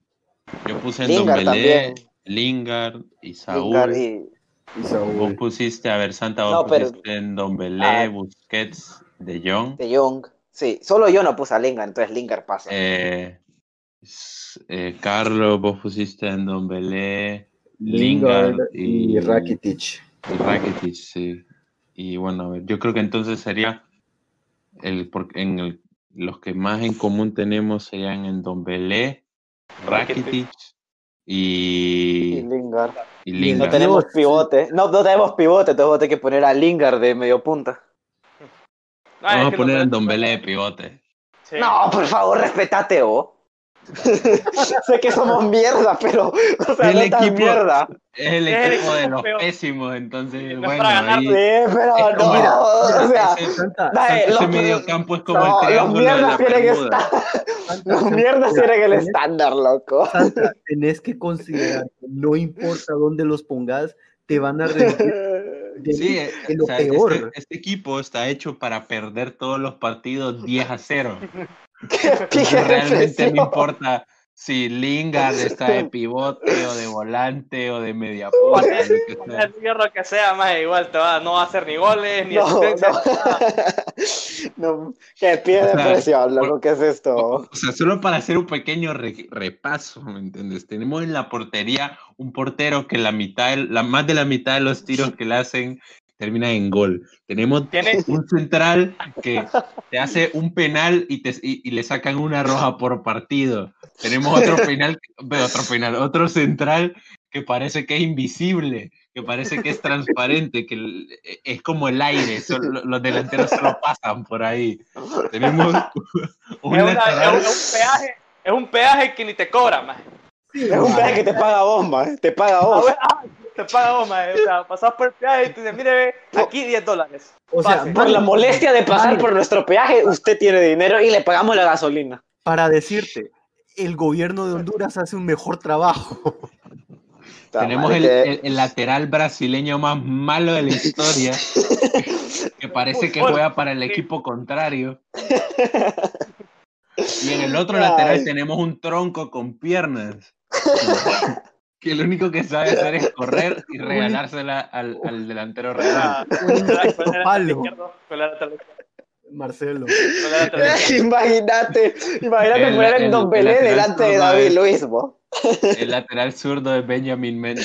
Yo puse en Lingard Don Belé, también. Lingard y Saúl. Lingard y- Y Vos pusiste, a ver, Santa, vos No, pero- pusiste en Don Belé, Ah. Busquets, De Jong. de Jong. Sí, solo yo no puse a Lingard, entonces Lingard pasa. Eh, eh, Carlos, vos pusiste en Don Belé, Lingard y y, Rakitic. y Rakitic, sí. Y bueno, a ver, yo creo que entonces sería el, porque en el- los que más en común tenemos serían en Don Belé, Rakitic Y y, Lingard. y No tenemos pivote. No, no tenemos pivote, tenés que poner a Lingard de medio punta. No, Vamos a poner los en Don Belé, pivote. Sí. No, por favor, respetate, vos. Sé que somos mierda, pero o sea, El no tan equipo- mierda. Es el Es el equipo de equipo los peor. pésimos, entonces, Es bueno, para ganar, Sí, pero Es no, mira, o sea, ese- Santa, dale, ese los- medio campo es como no, el los triángulo de la mierdas tienen estar, los mierdas tienen el estándar, loco. Santa, tenés que considerar que no importa dónde los pongas, te van a rendir de, Sí, de lo o sea, peor. Este, este equipo está hecho para perder todos los partidos 10 a 0. Qué pija realmente no importa si Lingard está de pivote o de volante o de media punta, el hierro que sea, más igual te va, no va a hacer ni goles, ni No, asistencia, no. no. Que pie de O sea, presión, loco, ¿qué es esto? O sea, solo para hacer un pequeño re- repaso, ¿me entiendes? Tenemos en la portería un portero que la mitad, la más de la mitad de los tiros que le hacen terminan en gol. Tenemos Tiene, un central que te hace un penal y, te, y, y le sacan una roja por partido. Tenemos otro penal, ve, otro penal, otro central que parece que es invisible, que parece que es transparente, que el- es como el aire, solo- los delanteros solo pasan por ahí. Tenemos un es, una- lateral. es un- peaje, es un peaje que ni te cobra, más. Es un peaje que te paga bomba, te paga vos. Te paga vos, maje. O sea, pasás por el peaje y te dice, mire, ve, aquí 10 dólares. O sea, Pase. Por la molestia de pasar por nuestro peaje, usted tiene dinero y le pagamos la gasolina. para decirte, el gobierno de Honduras hace un mejor trabajo. Tenemos el, el- el lateral brasileño más malo de la historia, que parece que juega para el equipo contrario. Y en el otro Ay. lateral tenemos un tronco con piernas, que lo único que sabe hacer es correr y regalársela al, al delantero real. Ah. Marcelo. ¿Cuál era el lateral izquierdo? Imagínate, imagínate poner el- en Don el Belé delante de David Luis, bo. El lateral zurdo de Benjamin Mendy.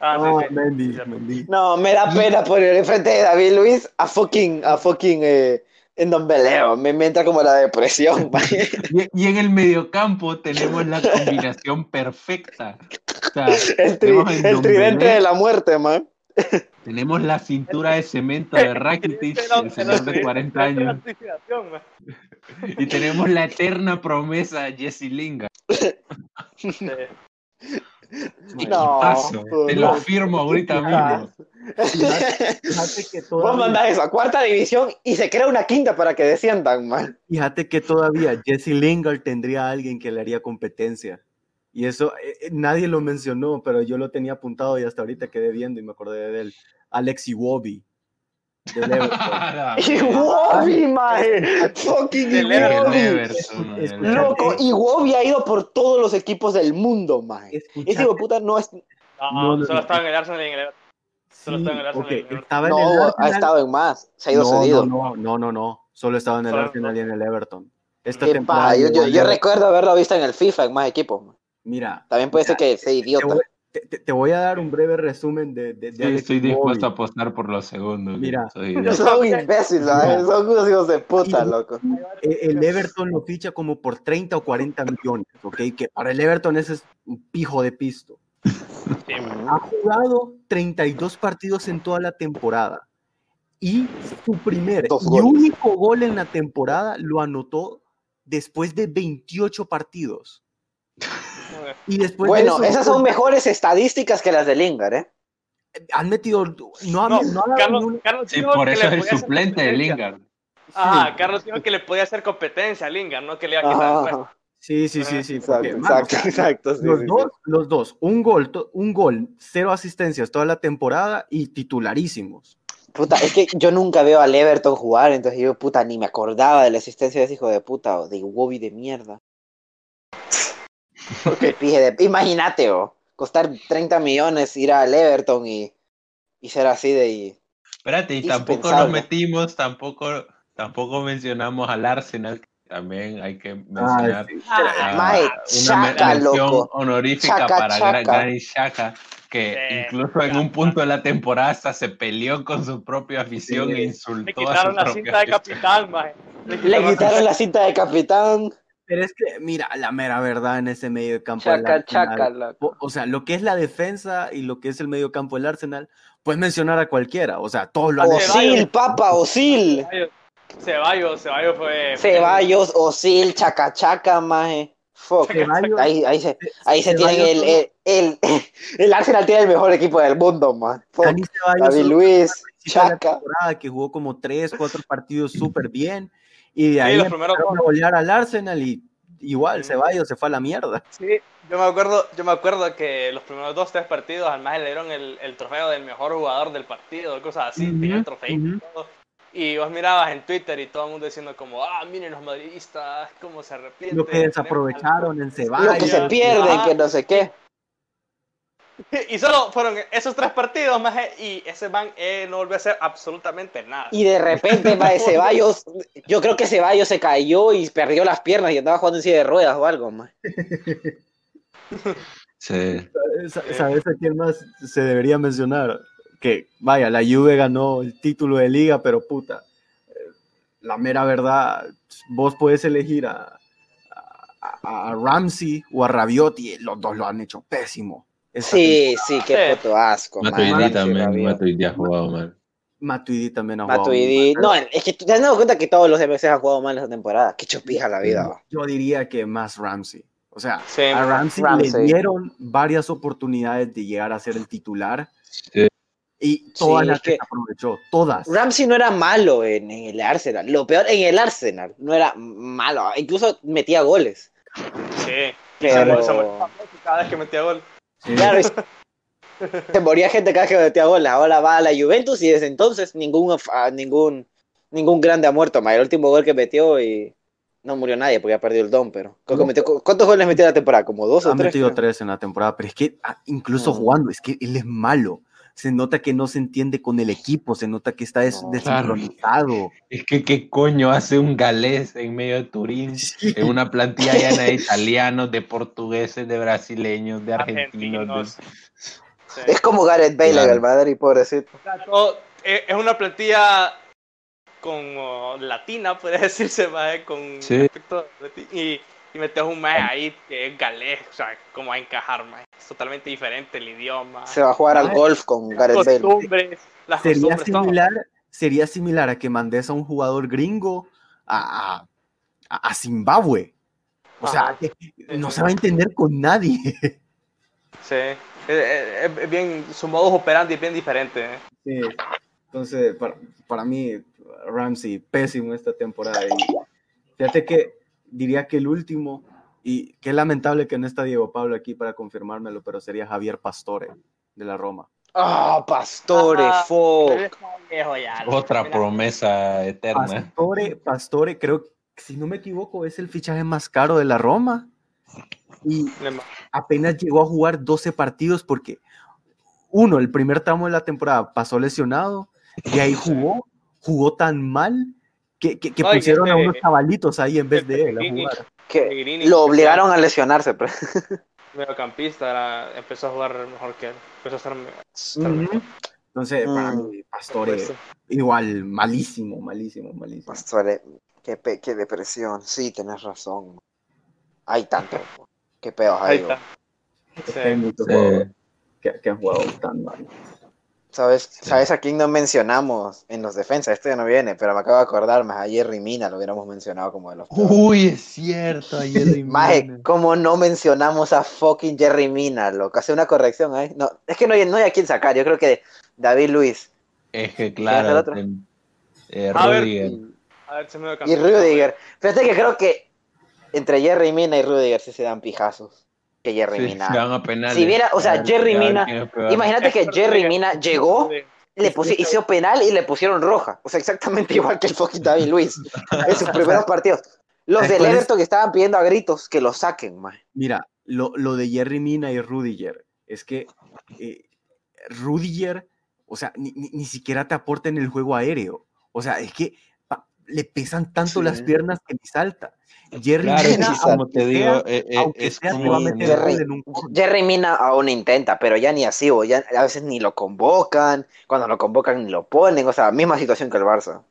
Ah, sí. Mendy. Mendy. No, me da pena poner enfrente de David Luis a fucking, a fucking eh, en Don Beleo. Me, me entra como la depresión. Y, y en el mediocampo tenemos la combinación perfecta. O sea, el, tri- tenemos en el tridente de la muerte, man. Tenemos la cintura de cemento de Rakitic, el señor de 40 años. Y tenemos la eterna promesa Jesse Lingard. No, Paso, te lo firmo ahorita Ah. mismo. Fíjate, fíjate que Vos mandás eso a cuarta división y se crea una quinta para que desciendan, man. fíjate que todavía Jesse Lingard tendría a alguien que le haría competencia. Y eso eh, eh, nadie lo mencionó, pero yo lo tenía apuntado y hasta ahorita quedé viendo y me acordé de él. Alex Iwobi. Everton. Iwobi, maje. Fucking Iwobi. Loco, Iwobi ha ido por todos los equipos del mundo. Escucha, Ese hijo de puta no es. No, No, no, solo no. estaba en el Arsenal y en el Everton. Solo sí, estaba en el Arsenal ok, y en el Everton. estaba en el No, ha estado en más. Se ha ido no, cedido. No, no, no, no, no. Solo estaba en el Solo- Arsenal y en el Everton. Esta Qué temporada. Yo, yo, yo recuerdo haberlo visto en el FIFA en más equipos. Mira, También puede ser que sea te idiota. voy, te- te- te voy a dar un breve resumen de, de, de Sí, Alex estoy dispuesto a apostar por los segundos. Mira. Soy- Son imbéciles, Mira. ¿eh? son unos hijos de puta, Y- loco. Eh, El Everton lo ficha como por 30 o 40 millones, ¿ok? Que para el Everton ese es un pijo de pisto. Sí. Ha jugado 32 partidos en toda la temporada. Y su primer Dos y goles. único gol en la temporada lo anotó después de 28 partidos. Y después de Bueno, eso, esas son mejores estadísticas que las de Lingard, ¿eh? han metido, no, No, no ha dado Carlos, Carlos Sí, por que eso le es el podía hacer suplente de. Lingard. Ajá, Carlos dijo que le podía hacer competencia a Lingard, no que le iba a quitar. Ajá, Sí, sí, sí, sí. exacto, porque, mano, o exacto, sea, exacto. sí, los sí, dos, sí. los dos, un gol, un gol, cero asistencias toda la temporada y titularísimos. Puta, es que yo nunca veo al Everton jugar, entonces yo, puta, ni me acordaba de la existencia de ese hijo de puta o de Iwobi de mierda. De... Imagínate, o costar 30 millones ir al Everton y, y ser así de... y- Espérate, y tampoco nos metimos, tampoco, tampoco mencionamos al Arsenal. También hay que mencionar sí. a- Mae, una Chaka, mención loco. honorífica para Chaka. Gra- Granit Xhaka, que Sí. incluso en un punto de la temporada hasta se peleó con su propia afición Sí. e Le insultó a su quitaron la cinta de capitán, maje. Le quitaron la cinta de capitán. Pero es que, mira, la mera verdad en ese medio de campo. del Chaca, Arsenal, chaca, o, o sea, lo que es la defensa y lo que es el medio campo del Arsenal, puedes mencionar a cualquiera. O sea, todos lo han hecho. Osil, papa, Osil. Ceballos, Ceballos fue. Ceballos, Osil, Chaca, Chaca, maje. Fuck. Ceballos- Ahí, ahí se, ahí se tienen el, el, el, el Arsenal tiene el mejor equipo del mundo, man. Fuck. David Luis, Chaca. que jugó como tres, cuatro partidos súper bien. Y de Sí, ahí los primeros empezaron a golear al Arsenal y igual Ceballos se fue a la mierda. Sí, yo me acuerdo, yo me acuerdo que los primeros dos, tres partidos al más le dieron el, el trofeo del mejor jugador del partido, cosas así, Ujú, tenía el trofeo. Y vos mirabas en Twitter y todo el mundo diciendo como, ah, miren los madridistas, cómo se arrepienten. Lo que desaprovecharon en Lo Ceballos. que se pierde, Ajá. que no sé qué. Y solo fueron esos tres partidos, más y ese man eh, no volvió a hacer absolutamente nada. Y de repente, mae, Ceballos, yo creo que Ceballos se cayó y perdió las piernas y andaba jugando en silla de ruedas o algo, mae. Sí. Sa- ¿Sabes a quién más se debería mencionar? Que, vaya, la Juve ganó el título de liga, pero puta, eh, la mera verdad, vos puedes elegir a, a, a Ramsey o a Rabiot y los dos lo han hecho pésimo. Sí, sí, qué puto asco. Matuidi también. Matuidi ha jugado mal. Matuidi también ha jugado. Matuidi. mal. No, es que te has dado cuenta que todos los MCs han jugado mal esta temporada. Qué chupija la vida. Yo diría que más Ramsey. O sea, Sí, a Ramsey, le Ramsey. dieron varias oportunidades de llegar a ser el titular Sí. Y todas Sí, las que- aprovechó, todas. Ramsey no era malo en, en el Arsenal. Lo peor, en el Arsenal, no era malo. Incluso metía goles. Sí. Pero- Se moría cada vez que metía gol. Sí. Claro, se moría gente cada vez que metía goles. Ahora va a la Juventus y desde entonces ningún, ah, ningún, ningún grande ha muerto. ma. El último gol que metió y no murió nadie porque ha perdido el don, pero creo que No. metió- ¿cuántos goles metió en la temporada? ¿Como dos Ha o tres? metido creo? tres en la temporada, pero es que ah, incluso No. jugando, es que él es malo. Se nota que no se entiende con el equipo, se nota que está des- No. desincronizado. Es que qué coño hace un galés en medio de Turín, Sí. en una plantilla llena de italianos, de portugueses, de brasileños, de argentinos. Argentinos. de- Sí. Es como Gareth Bale Claro. en el Madrid, pobrecito. O sea, todo- eh, es una plantilla como latina, puede decirse, más con Sí. aspecto y, y metes un más ahí que es galés, o sea, cómo va a encajar más. Es totalmente diferente el idioma, Se va a jugar al golf con Gareth Bale. costumbres, las Sería costumbres, todo. similar, sería similar a que mandes a un jugador gringo a, a, a Zimbabue. O sea, que no se va a entender con nadie. Sí, es, es- es bien, su modus operandi es bien diferente. ¿eh? Sí. Entonces, para, para mí, Ramsey, pésimo esta temporada. Y fíjate que diría que el último, y qué lamentable que no está Diego Pablo aquí para confirmármelo, pero sería Javier Pastore de la Roma. Ah, Pastore, Ajá. fuck. Otra promesa eterna. Pastore, Pastore, creo que si no me equivoco, es el fichaje más caro de la Roma. Y apenas llegó a jugar 12 partidos porque, uno, el primer tramo de la temporada pasó lesionado y ahí jugó, jugó tan mal que, que, que No, pusieron a este- unos chavalitos ahí en vez de él a jugar. Que lo obligaron a lesionarse. pero- mediocampista, era- empezó a jugar mejor que él. Empezó a estar, estar mejor. Entonces, para Mm, mí, Pastore, Pues, igual, malísimo, malísimo, malísimo. Pastore, qué, pe- qué depresión. Sí, tenés razón. Hay tanto. Qué Ahí hay. está. Sí. Hay muchos Sí. que, que han jugado tan mal. ¿Sabes, ¿Sabes a quién no mencionamos en los defensas? Esto ya no viene, pero me acabo de acordarme. A Jerry Mina lo hubiéramos mencionado como de los peores. Uy, es cierto, ayer Maje, ¿cómo no mencionamos a fucking Jerry Mina, loco? Hace una corrección ahí. No, es que no hay, no hay a quién sacar. Yo creo que David Luis Es que el claro, otro? te- eh, A ver. A ver, se me y Rudiger. Fíjate que creo que entre Jerry Mina y Rudiger sí se dan pijazos. Que Jerry Sí, Mina. se van a penales. Si viera- o sea, Jerry Mina-. Imagínate que Jerry Mina llegó, le pusi- hizo penal y le pusieron roja. O sea, exactamente igual que el fucking David Luis en sus primeros partidos. Los del ¿Cuál es? Everton que estaban pidiendo a gritos que lo saquen, man. Mira, lo, lo de Jerry Mina y Rudiger es que eh, Rudiger, o sea, ni, ni- ni siquiera te aporta en el juego aéreo. O sea, es que le pesan tanto Sí. las piernas que ni salta. Jerry Claro, Mina, como aunque te digo, sea- eh, eh, aunque es sea, te como va a meter tener- Jerry- en un. Jerry Mina aún intenta, pero ya ni así, o ya a veces ni lo convocan, cuando lo convocan ni lo ponen, o sea, misma situación que el Barça.